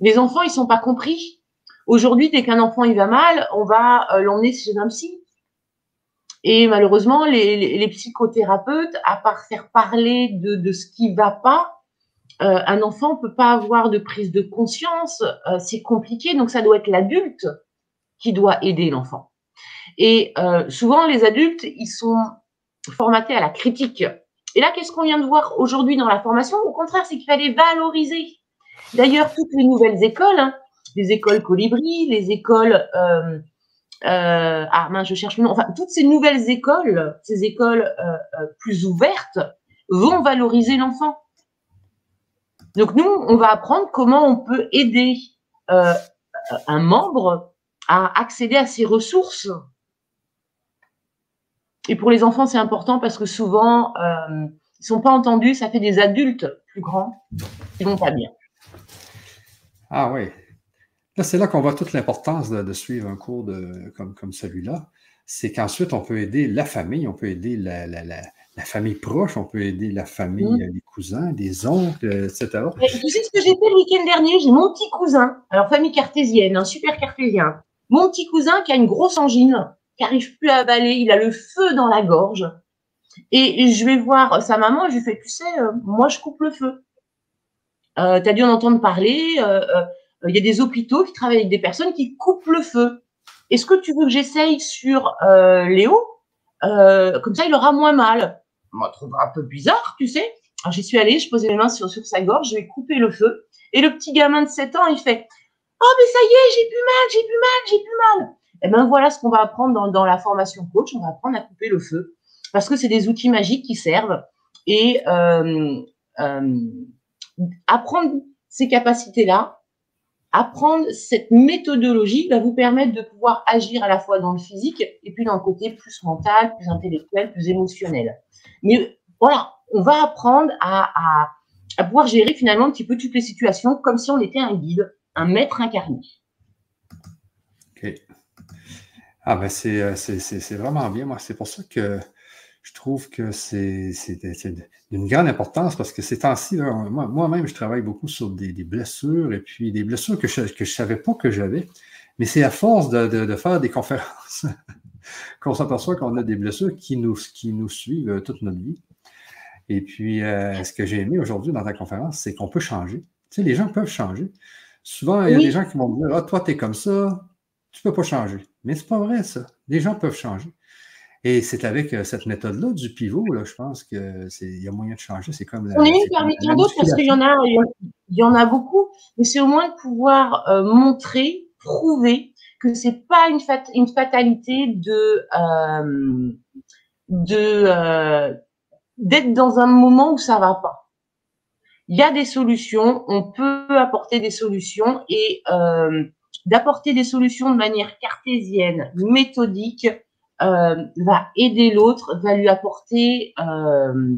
Les enfants, ils sont pas compris. Aujourd'hui, dès qu'un enfant il va mal, on va euh, l'emmener chez un psy. Et malheureusement, les, psychothérapeutes, à part faire parler de, ce qui va pas, euh, un enfant ne peut pas avoir de prise de conscience. Euh, c'est compliqué, donc ça doit être l'adulte qui doit aider l'enfant. Et souvent, les adultes, ils sont formatés à la critique. Et là, qu'est-ce qu'on vient de voir aujourd'hui dans la formation? Au contraire, c'est qu'il fallait valoriser. D'ailleurs, toutes les nouvelles écoles, hein, les écoles Colibri, les écoles euh, euh, ah mince, je cherche le nom. Enfin, toutes ces nouvelles écoles, ces écoles euh, plus ouvertes, vont valoriser l'enfant. Donc nous, on va apprendre comment on peut aider un membre à accéder à ses ressources. Et pour les enfants, c'est important parce que souvent, ils ils sont pas entendus. Ça fait des adultes plus grands qui vont pas bien. Ah oui, Là, c'est là qu'on voit toute l'importance de, suivre un cours de, comme, comme celui-là. C'est qu'ensuite, on peut aider la famille, on peut aider la, famille proche, on peut aider la famille, mmh. les cousins, des oncles, etc. tu sais ce que j'ai fait le week-end dernier? J'ai mon petit cousin, alors famille cartésienne, un super cartésien. Mon petit cousin qui a une grosse angine, qui n'arrive plus à avaler, il a le feu dans la gorge. Et je vais voir sa maman, je lui fais, tu sais, euh, moi je coupe le feu. Euh, tu as dû en entendre parler. Euh, euh, il y a des hôpitaux qui travaillent avec des personnes qui coupent le feu. Est-ce que tu veux que j'essaye sur Léo? Comme ça, il aura moins mal. Moi, je trouve un peu bizarre, tu sais. Alors, j'y suis allée, je posais mes mains sur, sur sa gorge, je vais couper le feu. Et le petit gamin de 7 ans, il fait Oh, mais ça y est, j'ai plus mal, j'ai plus mal, j'ai plus mal. Et eh ben voilà ce qu'on va apprendre dans, la formation coach. On va apprendre à couper le feu parce que c'est des outils magiques qui servent. Et euh, euh, apprendre ces capacités-là, apprendre cette méthodologie va vous permettre de pouvoir agir à la fois dans le physique et puis dans le côté plus mental, plus intellectuel, plus émotionnel. Mais voilà, on va apprendre à, pouvoir gérer finalement un petit peu toutes les situations comme si on était un guide, un maître incarné. OK. Ah ben c'est euh, vraiment bien. Moi, c'est pour ça que je trouve que c'est d'une grande importance parce que ces temps-ci, moi-même, je travaille beaucoup sur des, blessures et puis des blessures que je ne savais pas que j'avais. Mais c'est à force de, faire des conférences qu'on s'aperçoit qu'on a des blessures qui nous, qui nous suivent euh, toute notre vie. Et puis, euh, ce que j'ai aimé aujourd'hui dans ta conférence, c'est qu'on peut changer. Tu sais, les gens peuvent changer. Souvent, il y a des gens qui vont me dire Ah, toi, tu es comme ça, tu ne peux pas changer. Mais ce n'est pas vrai, ça. Les gens peuvent changer. Et c'est avec euh, cette méthode-là du pivot, là, je pense qu'il y a moyen de changer. C'est comme On est une parmi tant d'autres parce qu'il y en a, il y en a beaucoup, mais c'est au moins de pouvoir euh, montrer, prouver que c'est pas une, une fatalité de euh, de d'être dans un moment où ça va pas. Il y a des solutions, on peut apporter des solutions et d'apporter des solutions de manière cartésienne, méthodique, euh, va aider l'autre, va lui apporter euh,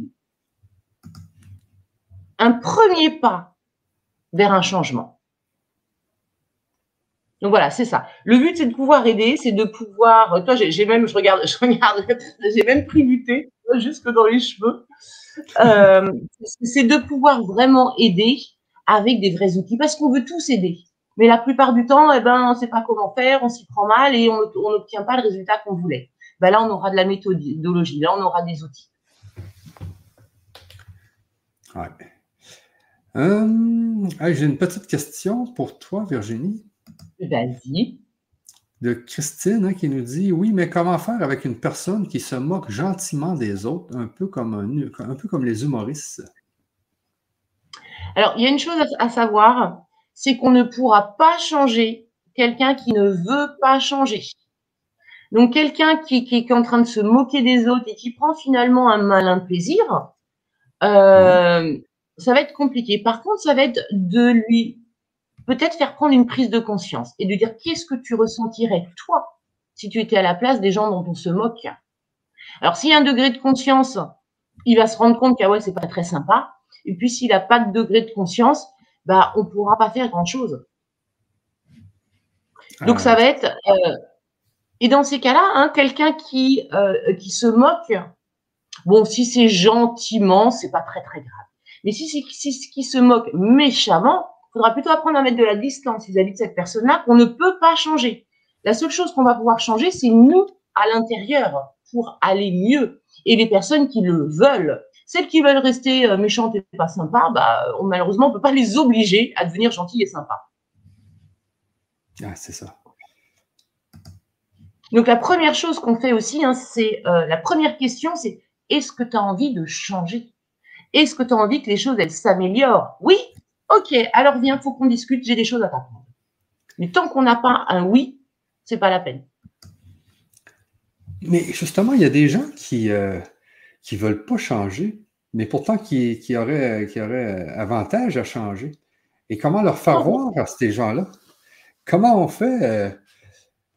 un premier pas vers un changement. Donc voilà, c'est ça. Le but, c'est de pouvoir aider, c'est de pouvoir. Toi, j'ai même, je regarde, jusque dans les cheveux. Euh, c'est de pouvoir vraiment aider avec des vrais outils, parce qu'on veut tous aider. Mais la plupart du temps, eh ben, on ne sait pas comment faire, on s'y prend mal et on n'obtient pas le résultat qu'on voulait. Ben là, on aura de la méthodologie, là, on aura des outils. Ouais. Euh, j'ai une petite question pour toi, Virginie. Vas-y. De Christine hein, qui nous dit Oui, mais comment faire avec une personne qui se moque gentiment des autres, un peu comme, un, peu comme les humoristes? Alors, il y a une chose à savoir c'est qu'on ne pourra pas changer quelqu'un qui ne veut pas changer. Donc quelqu'un qui, est en train de se moquer des autres et qui prend finalement un malin plaisir, euh, ça va être compliqué. Par contre, ça va être de lui peut-être faire prendre une prise de conscience et de dire qu'est-ce que tu ressentirais toi si tu étais à la place des gens dont on se moque? Alors s'il y a un degré de conscience, il va se rendre compte qu'ah ouais c'est pas très sympa. Et puis s'il n'a pas de degré de conscience, bah, on ne pourra pas faire grand-chose. Donc, ah. ça va être. Euh, et dans ces cas-là, hein, quelqu'un qui, euh, qui se moque, bon, si c'est gentiment, c'est pas très très grave. Mais si c'est qui se moque méchamment, faudra plutôt apprendre à mettre de la distance vis-à-vis de cette personne-là qu'on ne peut pas changer. La seule chose qu'on va pouvoir changer, c'est nous à l'intérieur pour aller mieux. Et les personnes qui le veulent, celles qui veulent rester euh, méchantes et pas sympas, bah, malheureusement, on ne peut pas les obliger à devenir gentilles et sympas. Ah, c'est ça. Donc la première chose qu'on fait aussi, hein, c'est euh, la première question, c'est est-ce que tu as envie de changer? Est-ce que tu as envie que les choses elles s'améliorent? Oui? Ok, alors viens, faut qu'on discute, j'ai des choses à t'apprendre. Mais tant qu'on n'a pas un oui, c'est pas la peine. Mais justement, il y a des gens qui euh, qui veulent pas changer, mais pourtant qui, qui, auraient, qui auraient avantage à changer. Et comment leur faire voir à ces gens-là? Comment on fait euh,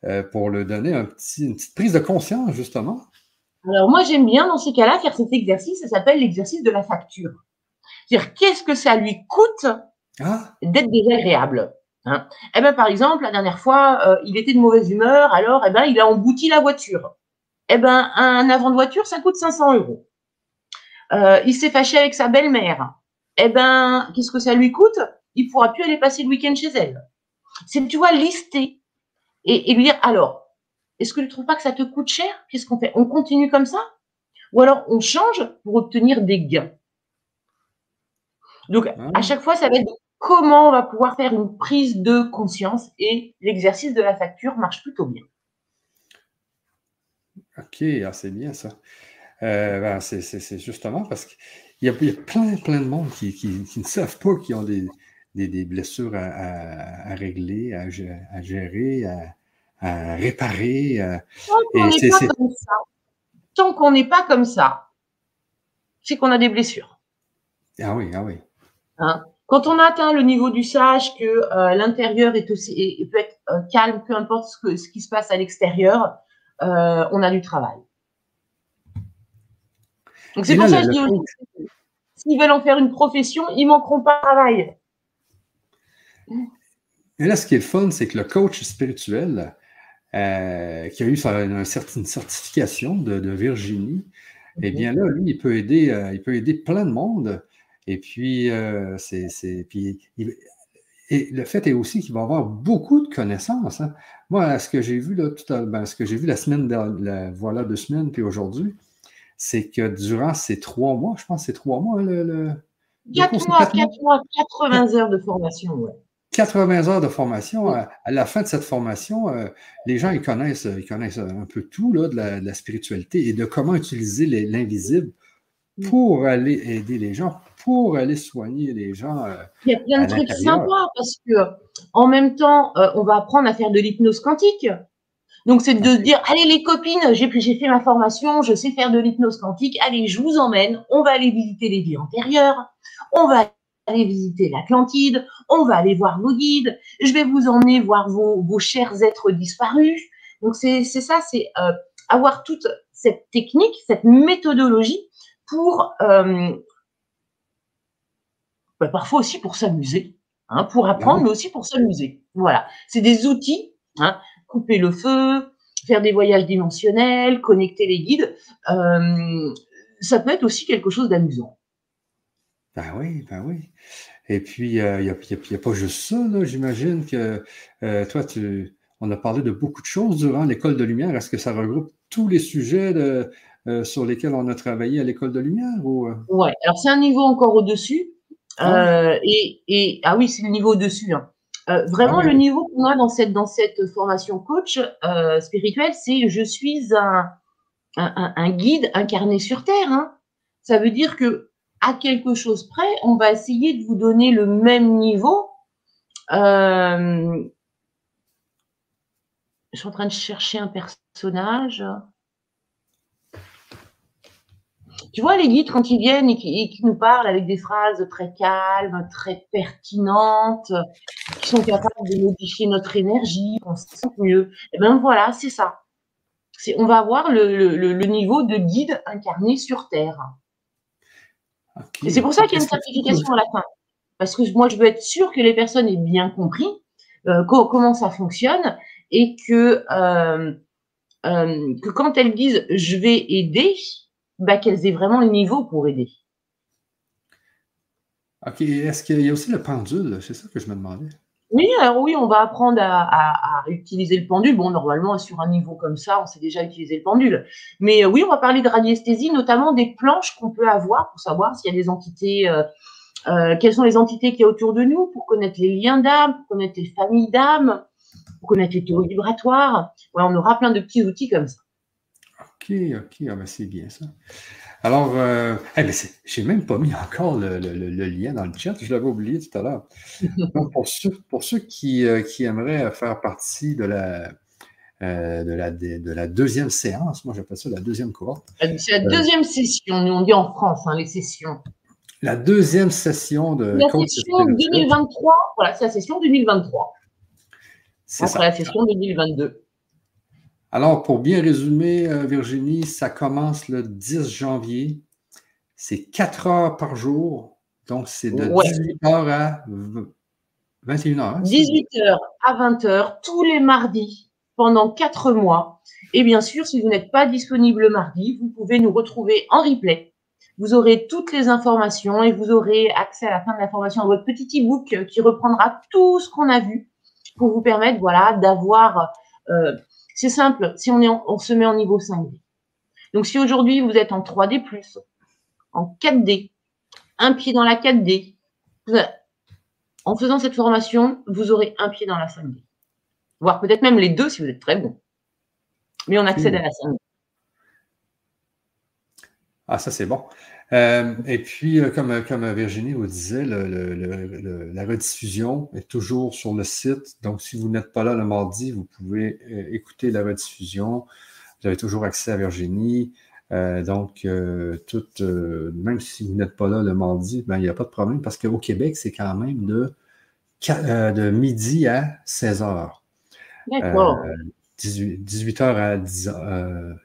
euh, pour leur donner un petit, une petite prise de conscience, justement? Alors, moi, j'aime bien dans ces cas-là faire cet exercice. Ça s'appelle l'exercice de la facture. C'est-à-dire, qu'est-ce que ça lui coûte ah. d'être désagréable hein? Eh bien, par exemple, la dernière fois, euh, il était de mauvaise humeur, alors, eh ben, il a embouti la voiture. Eh ben, un avant de voiture, ça coûte 500 euros. Euh, il s'est fâché avec sa belle-mère. Eh ben, qu'est-ce que ça lui coûte? Il pourra plus aller passer le week-end chez elle. C'est, tu vois, lister et, lui dire, alors, est-ce que tu ne trouves pas que ça te coûte cher? Qu'est-ce qu'on fait? On continue comme ça? Ou alors on change pour obtenir des gains Donc, ah à chaque fois, ça va être comment on va pouvoir faire une prise de conscience et l'exercice de la facture marche plutôt bien. Ok, ah, c'est bien ça. Euh, ben, c'est justement parce qu'il y, a plein, plein de monde qui, ne savent pas qu'ils ont des, des, blessures à, régler, à, gérer, à, réparer. Tant qu'on n'est pas, comme ça, c'est qu'on a des blessures. Ah oui, ah oui. Hein? Quand on atteint le niveau du sage, que euh, l'intérieur est aussi peut être euh, calme, peu importe ce, que, ce, qui se passe à l'extérieur, euh, on a du travail. Donc c'est pour ça que je dis s'ils veulent en faire une profession, ils manqueront pas de travail. Et là, ce qui est fun, c'est que le coach spirituel, euh, qui a eu une, certaine certification de, Virginie, eh bien là, lui, il peut aider, euh, il peut aider plein de monde. Et puis, euh, c'est, et le fait est aussi qu'il va avoir beaucoup de connaissances. Hein. Moi, ce que j'ai vu là, tout ben, ce que j'ai vu la semaine, la, voilà deux semaines, puis aujourd'hui, c'est que durant ces trois mois, je pense que c'est trois mois, hein, le, quatre, mois, quatre mois, 80 heures de formation, ouais. 80 heures de formation. À, la fin de cette formation, euh, les gens ils connaissent, ils connaissent un peu tout là, de, la, spiritualité et de comment utiliser l'invisible mm. pour aller aider les gens, pour aller soigner les gens. Euh, Il y a plein de trucs sympas parce que en même temps, euh, on va apprendre à faire de l'hypnose quantique. Donc, c'est de se dire, allez les copines, j'ai fait ma formation, je sais faire de l'hypnose quantique, allez, je vous emmène, on va aller visiter les vies antérieures, on va aller visiter l'Atlantide, on va aller voir vos guides, je vais vous emmener voir vos, chers êtres disparus. Donc c'est ça, c'est euh, avoir toute cette technique, cette méthodologie pour euh, bah, parfois aussi pour s'amuser, hein, pour apprendre, mais aussi pour s'amuser. Voilà, c'est des outils. Hein, couper le feu, faire des voyages dimensionnels, connecter les guides. Euh, ça peut être aussi quelque chose d'amusant. Ben oui, ben oui. Et puis, il n'y a, pas juste ça, j'imagine que euh, toi, tu, on a parlé de beaucoup de choses durant l'école de lumière. Est-ce que ça regroupe tous les sujets euh, sur lesquels on a travaillé à l'école de lumière? Ou... Euh? Oui, alors c'est un niveau encore au-dessus. Ah. et, ah oui, c'est le niveau au-dessus. Hein. vraiment, ah le niveau qu'on a dans cette, dans cette formation coach spirituelle, c'est je suis un, un, guide incarné sur Terre. Hein. Ça veut dire que à quelque chose près, on va essayer de vous donner le même niveau. Euh, je suis en train de chercher un personnage. Tu vois, les guides, quand ils viennent et qui, nous parlent avec des phrases très calmes, très pertinentes, qui sont capables de modifier notre énergie, on se sent mieux. Et eh bien voilà, c'est ça. On va avoir le niveau de guide incarné sur Terre. Et c'est pour ça qu'il y a une certification à la fin. Parce que moi, je veux être sûre que les personnes aient bien compris euh, comment ça fonctionne et que, euh, euh, que quand elles disent je vais aider, bah, qu'elles aient vraiment le niveau pour aider. OK. Est-ce qu'il y a aussi le pendule? C'est ça que je me demandais. Oui, alors oui, on va apprendre à, utiliser le pendule. Bon, normalement, sur un niveau comme ça, on sait déjà utiliser le pendule. Mais euh, oui, on va parler de radiesthésie, notamment des planches qu'on peut avoir pour savoir s'il y a des entités, euh, euh, quelles sont les entités qui y a autour de nous, pour connaître les liens d'âme, pour connaître les familles d'âme, pour connaître les théories vibratoires. on aura plein de petits outils comme ça. OK, OK, ah ben, c'est bien ça. Alors, euh, eh ben j'ai même pas mis encore le, lien dans le chat, je l'avais oublié tout à l'heure. Donc, pour ceux, pour ceux qui, euh, qui, aimeraient faire partie de la, euh, de, la, de, la deuxième séance, moi j'appelle ça la deuxième cohorte. C'est la deuxième session, nous on dit en France, hein, les sessions. La deuxième session de. La session 2023, voilà, c'est la session 2023. C'est ça. la session 2022. Alors, pour bien résumer, euh, Virginie, ça commence le 10 janvier. C'est 4 heures par jour. Donc, c'est de 18h à 21h. 18h à 20h tous les mardis pendant 4 mois. Et bien sûr, si vous n'êtes pas disponible le mardi, vous pouvez nous retrouver en replay. Vous aurez toutes les informations et vous aurez accès à la fin de la formation à votre petit e-book qui reprendra tout ce qu'on a vu pour vous permettre voilà, d'avoir euh, c'est simple, si on, est on se met en niveau 5D. Donc si aujourd'hui vous êtes en 3D, en 4D, un pied dans la 4D, en faisant cette formation, vous aurez un pied dans la 5D. Voire peut-être même les deux si vous êtes très bon. Mais on accède à la 5D. Ah, ça c'est bon. Euh, et puis, euh, comme, comme Virginie vous disait, la rediffusion est toujours sur le site. Donc, si vous n'êtes pas là le mardi, vous pouvez euh, écouter la rediffusion. Vous avez toujours accès à Virginie. donc, tout, même si vous n'êtes pas là le mardi, ben, il n'y a pas de problème parce qu'au Québec, c'est quand même de, de midi à 16 h. D'accord. 18, h à 10 h.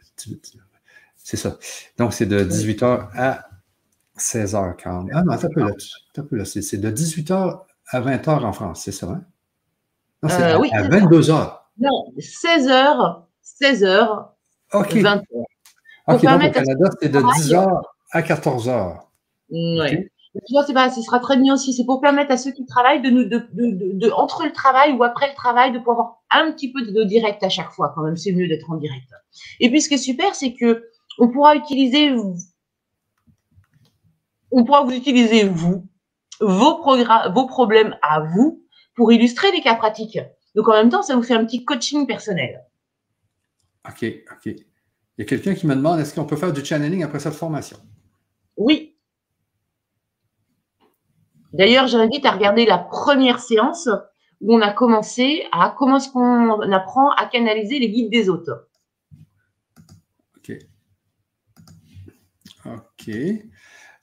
c'est ça. Donc, c'est de 18h à 16h40. Ah non, t'as peu là. peu là. C'est de 18h à 20h en France, c'est ça, hein? Non, c'est euh, à, 22h. Non, 16h, 16h, OK. 20h. OK, donc au Canada, c'est de 10h à 14h. Oui. Tu vois, pas, ce sera très bien aussi. C'est pour permettre à ceux qui travaillent de nous, de, de, de, entre le travail ou après le travail, de pouvoir avoir un petit peu de direct à chaque fois. Quand même, c'est mieux d'être en direct. Et puis, ce qui est super, c'est que on pourra utiliser on pourra vous utiliser, vous, vos, vos problèmes à vous pour illustrer les cas pratiques. Donc, en même temps, ça vous fait un petit coaching personnel. OK, OK. Il y a quelqu'un qui me demande est-ce qu'on peut faire du channeling après cette formation? Oui. D'ailleurs, j'invite à regarder la première séance où on a commencé à comment est-ce qu'on apprend à canaliser les guides des autres. OK. OK.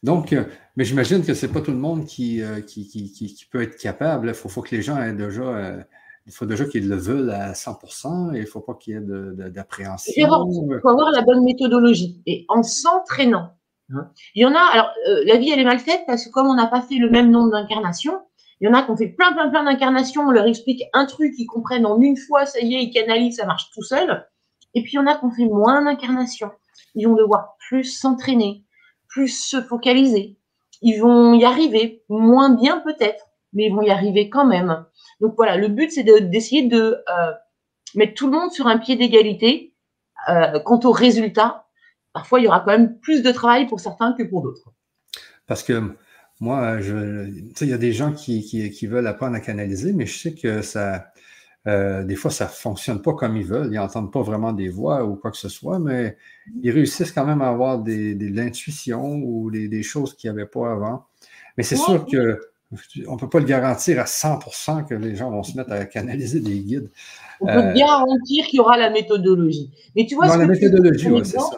Donc, euh, mais j'imagine que ce n'est pas tout le monde qui, euh, qui, peut être capable. Il faut, que les gens aient déjà. Euh, il faut déjà qu'ils le veulent à 100 et il ne faut pas qu'il y ait d'appréhension. il faut avoir la bonne méthodologie. Et en s'entraînant, hein? il y en a. Alors, la vie, elle est mal faite parce que comme on n'a pas fait le même nombre d'incarnations, il y en a qui ont fait plein, plein, plein d'incarnations. On leur explique un truc, ils comprennent en une fois, ça y est, ils canalisent, ça marche tout seul. Et puis, il y en a qui ont fait moins d'incarnations. Ils vont devoir plus s'entraîner, plus se focaliser. Ils vont y arriver, moins bien peut-être, mais ils vont y arriver quand même. Donc voilà, le but c'est d'essayer de, euh, mettre tout le monde sur un pied d'égalité. Euh, quant au résultat, parfois il y aura quand même plus de travail pour certains que pour d'autres. Parce que moi, il y a des gens qui, veulent apprendre à canaliser, mais je sais que ça, euh, des fois, ça ne fonctionne pas comme ils veulent. Ils n'entendent pas vraiment des voix ou quoi que ce soit, mais ils réussissent quand même à avoir des, de l'intuition ou des, choses qu'il n'y avait pas avant. Mais c'est sûr que on ne peut pas le garantir à 100% que les gens vont se mettre à canaliser des guides. On peut euh, garantir qu'il y aura la méthodologie. Mais tu vois, dans la méthodologie, c'est ça.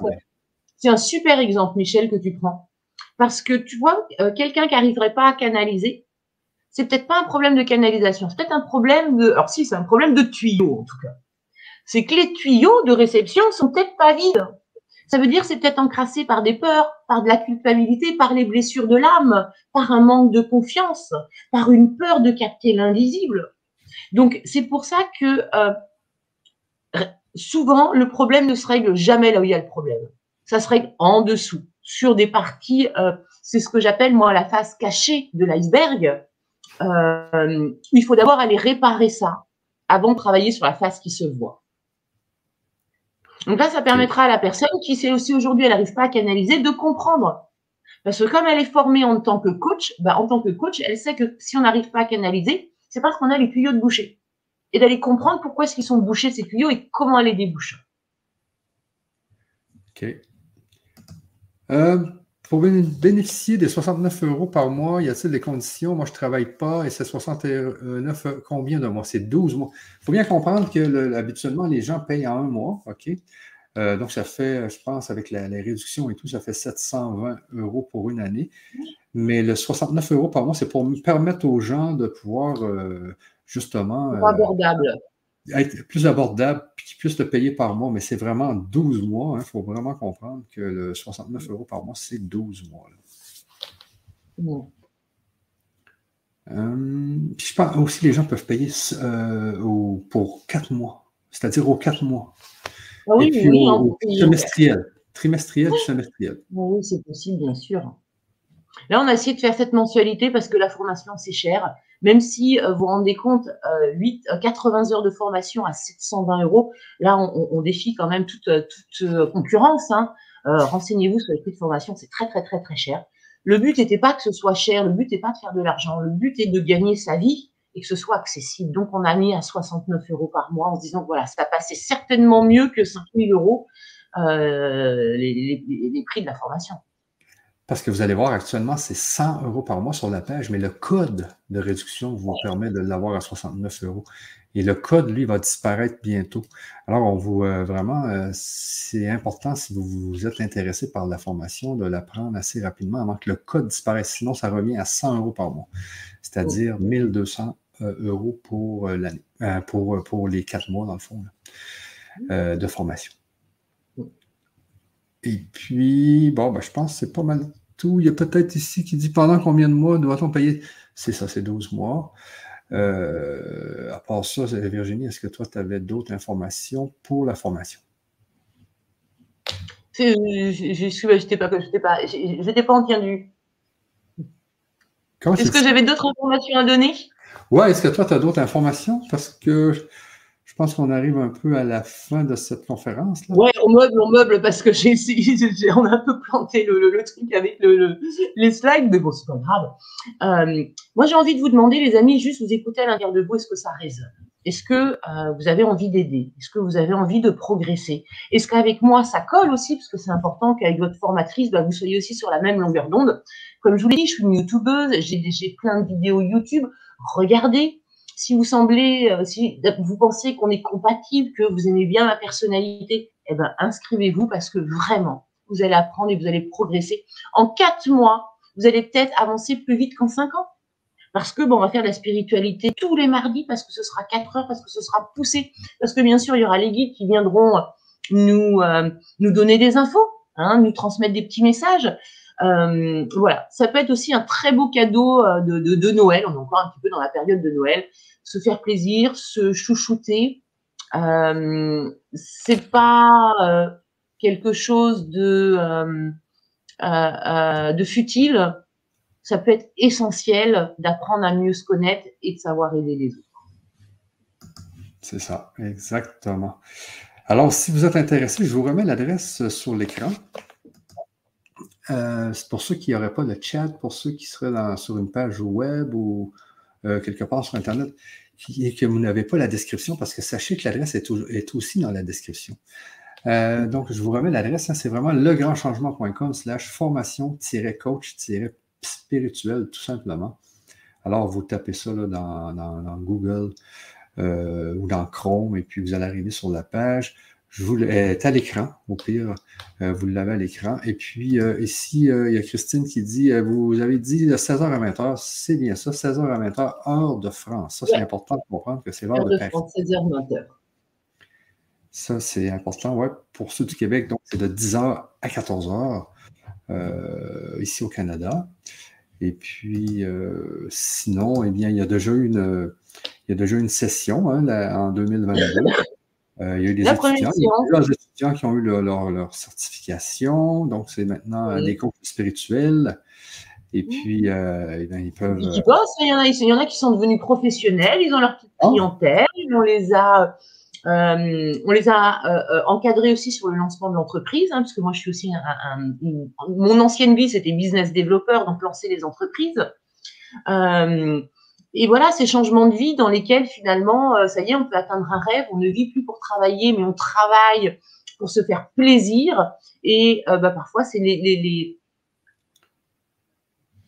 C'est un super exemple, Michel, que tu prends. Parce que tu vois, euh, quelqu'un qui n'arriverait pas à canaliser, c'est peut-être pas un problème de canalisation, c'est peut-être un problème de, alors si, c'est un problème de tuyaux en tout cas. C'est que les tuyaux de réception sont peut-être pas vides. Ça veut dire c'est peut-être encrassé par des peurs, par de la culpabilité, par les blessures de l'âme, par un manque de confiance, par une peur de capter l'invisible. Donc c'est pour ça que euh, souvent le problème ne se règle jamais là où il y a le problème. Ça se règle en dessous, sur des parties euh, c'est ce que j'appelle moi la face cachée de l'iceberg. Euh, il faut d'abord aller réparer ça avant de travailler sur la face qui se voit. Donc là, ça permettra à la personne qui sait aussi aujourd'hui, elle n'arrive pas à canaliser, de comprendre. Parce que comme elle est formée en tant que coach, bah, en tant que coach, elle sait que si on n'arrive pas à canaliser, c'est parce qu'on a les tuyaux de boucher. Et d'aller comprendre pourquoi est-ce qu'ils sont bouchés ces tuyaux et comment elle les débouche. OK. Euh, pour bénéficier des 69 euros par mois, y a-t-il des conditions? Moi, je ne travaille pas et c'est 69 euh, combien de mois? C'est 12 mois. Il faut bien comprendre que habituellement, les gens payent en un mois. OK? Euh, donc, ça fait, je pense, avec la, les réductions et tout, ça fait 720 euros pour une année. Mais le 69 euros par mois, c'est pour permettre aux gens de pouvoir euh, justement. abordable être plus abordable et qu'ils puissent le payer par mois, mais c'est vraiment 12 mois. Il hein. faut vraiment comprendre que le 69 euros par mois, c'est 12 mois. Euh, je pense aussi les gens peuvent payer euh, pour 4 mois, c'est-à-dire aux 4 mois. Ah oui, et puis oui, au, trimestriel, trimestriel, semestriel. Oui, c'est possible, bien sûr. Là, on a essayé de faire cette mensualité parce que la formation, c'est cher. Même si euh, vous vous rendez compte, 8, euh, 80 euh, heures de formation à 720 euros, là, on, défie quand même toute, toute concurrence. Hein. Renseignez-vous sur les prix de formation, c'est très, très, très, très cher. Le but n'était pas que ce soit cher, le but n'est pas de faire de l'argent, le but est de gagner sa vie et que ce soit accessible. Donc, on a mis à 69 euros par mois en se disant, voilà, ça passait certainement mieux que 5 000 euros les prix de la formation. Parce que vous allez voir, actuellement, c'est 100 euros par mois sur la page, mais le code de réduction vous permet de l'avoir à 69 euros. Et le code, lui, va disparaître bientôt. Alors, on vous euh, vraiment, euh, c'est important si vous, vous êtes intéressé par la formation de la prendre assez rapidement avant que le code disparaisse. Sinon, ça revient à 100 euros par mois, c'est-à-dire 1200 euh, euros pour l'année, pour, pour les quatre mois, dans le fond, de formation. Et puis, bon, ben, je pense que c'est pas mal tout. Il y a peut-être ici qui dit pendant combien de mois doit-on payer? C'est ça, c'est 12 mois. Euh, à part ça, Virginie, est-ce que toi, tu avais d'autres informations pour la formation? Je n'étais pas, pas entendu. Est-ce que j'avais d'autres informations à donner? Ouais, est-ce que toi, tu as d'autres informations? Parce que je pense qu'on arrive un peu à la fin de cette conférence. Oui, on meuble, on meuble parce que j'ai on a un peu planté le, truc avec les slides, mais bon, c'est pas grave. Euh, moi, j'ai envie de vous demander, les amis, juste vous écoutez à l'intérieur de vous, est-ce que ça résonne? Est-ce que euh, vous avez envie d'aider? Est-ce que vous avez envie de progresser? Est-ce qu'avec moi, ça colle aussi? Parce que c'est important qu'avec votre formatrice, bah, vous soyez aussi sur la même longueur d'onde. Comme je vous l'ai dit, je suis une youtubeuse, j'ai plein de vidéos YouTube. Regardez, si vous semblez, euh, si vous pensez qu'on est compatible, que vous aimez bien ma personnalité, eh ben, inscrivez-vous parce que vraiment, vous allez apprendre et vous allez progresser. En quatre mois, vous allez peut-être avancer plus vite qu'en cinq ans. Parce que bon, on va faire de la spiritualité tous les mardis parce que ce sera quatre heures, parce que ce sera poussé, parce que bien sûr, il y aura les guides qui viendront nous euh, nous donner des infos, hein, nous transmettre des petits messages. Euh, voilà, ça peut être aussi un très beau cadeau euh, de, Noël. On est encore un petit peu dans la période de Noël. Se faire plaisir, se chouchouter. Euh, c'est pas euh, quelque chose de de futile. Ça peut être essentiel d'apprendre à mieux se connaître et de savoir aider les autres. C'est ça, exactement. Alors, si vous êtes intéressé, je vous remets l'adresse sur l'écran. Euh, pour ceux qui n'auraient pas de chat, pour ceux qui seraient sur une page web ou euh, quelque part sur Internet et que vous n'avez pas la description, parce que sachez que l'adresse est, aussi dans la description. Euh, donc, je vous remets l'adresse, hein, c'est vraiment legrandchangement.com slash formation-coach-spirituel, tout simplement. Alors, vous tapez ça dans, Google ou dans Chrome, et puis vous allez arriver sur la page. Je vous est à l'écran, au pire, euh, vous l'avez à l'écran. Et puis euh, ici, euh, il y a Christine qui dit vous avez dit 16h à 20h, c'est bien ça, 16h à 20h, heure de France. Ça, c'est important de comprendre que c'est l'heure de, Paris. 16h 20h. Ça, c'est important, ouais. Pour ceux du Québec, donc c'est de 10h à 14h ici au Canada. Et puis, sinon, eh bien, il y a déjà une, il y a déjà une session hein, en 2022. il y a eu des étudiants, étudiants qui ont eu leur, certification. Donc, c'est maintenant des coachs spirituels. Et puis, eh ben, ils peuvent. Ils bossent, il y, en a, il y en a qui sont devenus professionnels, ils ont leur petite ah. clientèle, on les a euh, on les a euh, euh, encadrés aussi sur le lancement de l'entreprise, hein, parce que moi je suis aussi un, mon ancienne vie c'était business développeur, donc lancer les entreprises. Et voilà ces changements de vie dans lesquels finalement, ça y est, on peut atteindre un rêve. On ne vit plus pour travailler, mais on travaille pour se faire plaisir. Et bah, parfois c'est les, les,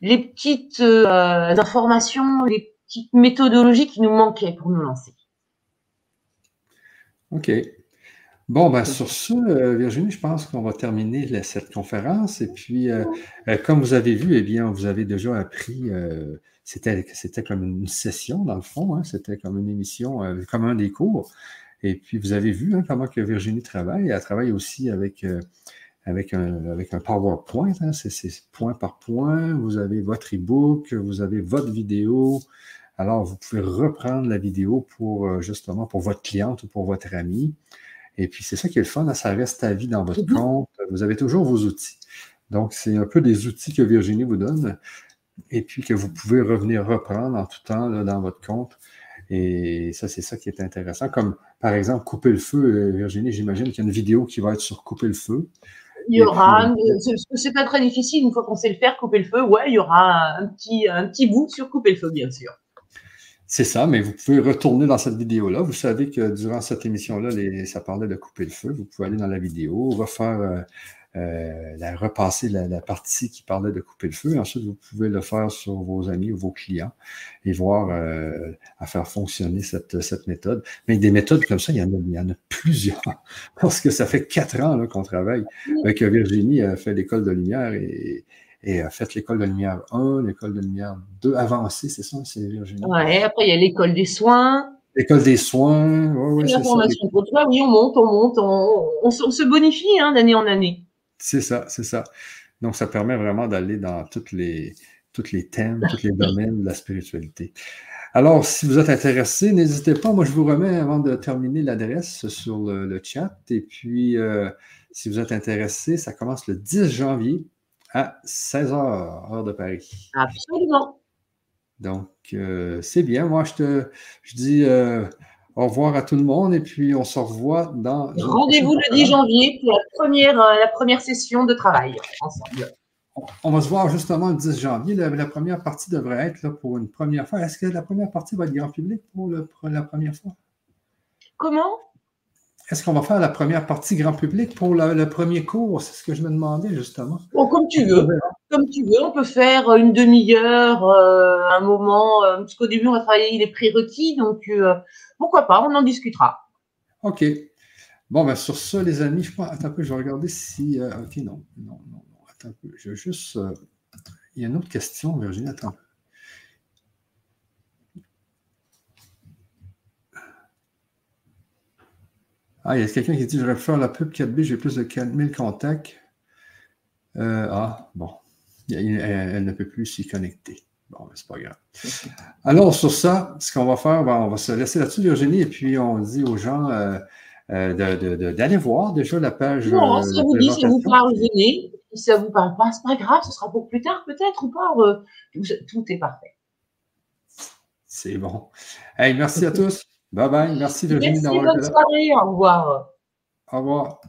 les, petites informations, les petites méthodologies qui nous manquaient pour nous lancer. OK. Bon, ben, sur ce, euh, Virginie, je pense qu'on va terminer cette conférence. Et puis, euh, euh, comme vous avez vu, eh bien, vous avez déjà appris, c'était, c'était comme une session, dans le fond, hein, c'était comme une émission, comme un des cours. Et puis, vous avez vu hein, comment que Virginie travaille. Elle travaille aussi avec, avec, un, avec un PowerPoint, hein, c'est, point par point. Vous avez votre e-book, vous avez votre vidéo, alors, vous pouvez reprendre la vidéo pour euh, justement pour votre cliente ou pour votre ami. Et puis, c'est ça qui est le fun, ça reste à vie dans votre mm-hmm. compte. Vous avez toujours vos outils. Donc, c'est un peu des outils que Virginie vous donne et puis que vous pouvez revenir reprendre en tout temps dans votre compte. Et ça, c'est ça qui est intéressant. Comme par exemple, couper le feu, euh, Virginie, j'imagine qu'il y a une vidéo qui va être sur couper le feu. Il y aura, c'est pas très difficile, une fois qu'on sait le faire, couper le feu, ouais, il y aura un petit, un petit bout sur couper le feu, bien sûr. C'est ça, mais vous pouvez retourner dans cette vidéo-là. Vous savez que durant cette émission-là, ça parlait de couper le feu. Vous pouvez aller dans la vidéo, refaire, euh, la, repasser la, partie qui parlait de couper le feu. ensuite, vous pouvez le faire sur vos amis ou vos clients et voir euh, à faire fonctionner cette, cette méthode. Mais des méthodes comme ça, il y en a, il y en a plusieurs. Parce que ça fait quatre ans qu'on travaille. Avec Virginie a fait l'école de lumière et, et a fait l'école de lumière 1, l'école de lumière 2, avancée, c'est ça, c'est Virginie? Oui, après il y a l'école des soins. L'école des soins, oui, oui, c'est ça. pour toi, oui, on monte, on monte, on, se bonifie hein, d'année en année. C'est ça, c'est ça. Donc, ça permet vraiment d'aller dans toutes les, toutes les thèmes, tous les domaines de la spiritualité. Alors, si vous êtes intéressé, n'hésitez pas. Moi, je vous remets avant de terminer l'adresse sur le, chat. Et puis, euh, si vous êtes intéressé, ça commence le 10 janvier à 16h, heure de Paris. Absolument. Donc, euh, c'est bien. Moi, je te je dis euh, au revoir à tout le monde et puis on se revoit dans. Rendez-vous le 10 janvier pour la première, euh, la première session de travail ensemble. On va se voir justement le 10 janvier. La, première partie devrait être là pour une première fois. Est-ce que la première partie va être grand public pour la première fois? Comment? Est-ce qu'on va faire la première partie grand public pour le, premier cours? C'est ce que je me demandais justement. Bon, comme tu veux. Comme tu veux, on peut faire une demi-heure, euh, un moment, euh, parce qu'au début, on va travailler les prérequis, donc euh, pourquoi pas, on en discutera. OK. Bon, ben sur ça, les amis, je crois, attends peu, je vais regarder si. OK, non, non, non, attends un peu. Je veux juste. il y a une autre question, Virginie, attends. Ah, il y a quelqu'un qui dit Je vais faire la pub 4B, j'ai plus de 4000 contacts. Euh, ah, bon. Elle, ne peut plus s'y connecter. Bon, mais c'est pas grave. Alors, sur ça, ce qu'on va faire, ben, on va se laisser là-dessus, Virginie, et puis on dit aux gens euh, euh, d'aller voir déjà la page. Non, ça vous dit, si vous parle, venez. Si ça ne vous parle pas, c'est pas grave, ce sera pour plus tard peut-être ou pas. tout, est parfait. C'est bon. Hey, merci à tous. Bye bye. Merci Virginie d'avoir été là. Bonne soirée. Au revoir. Au revoir.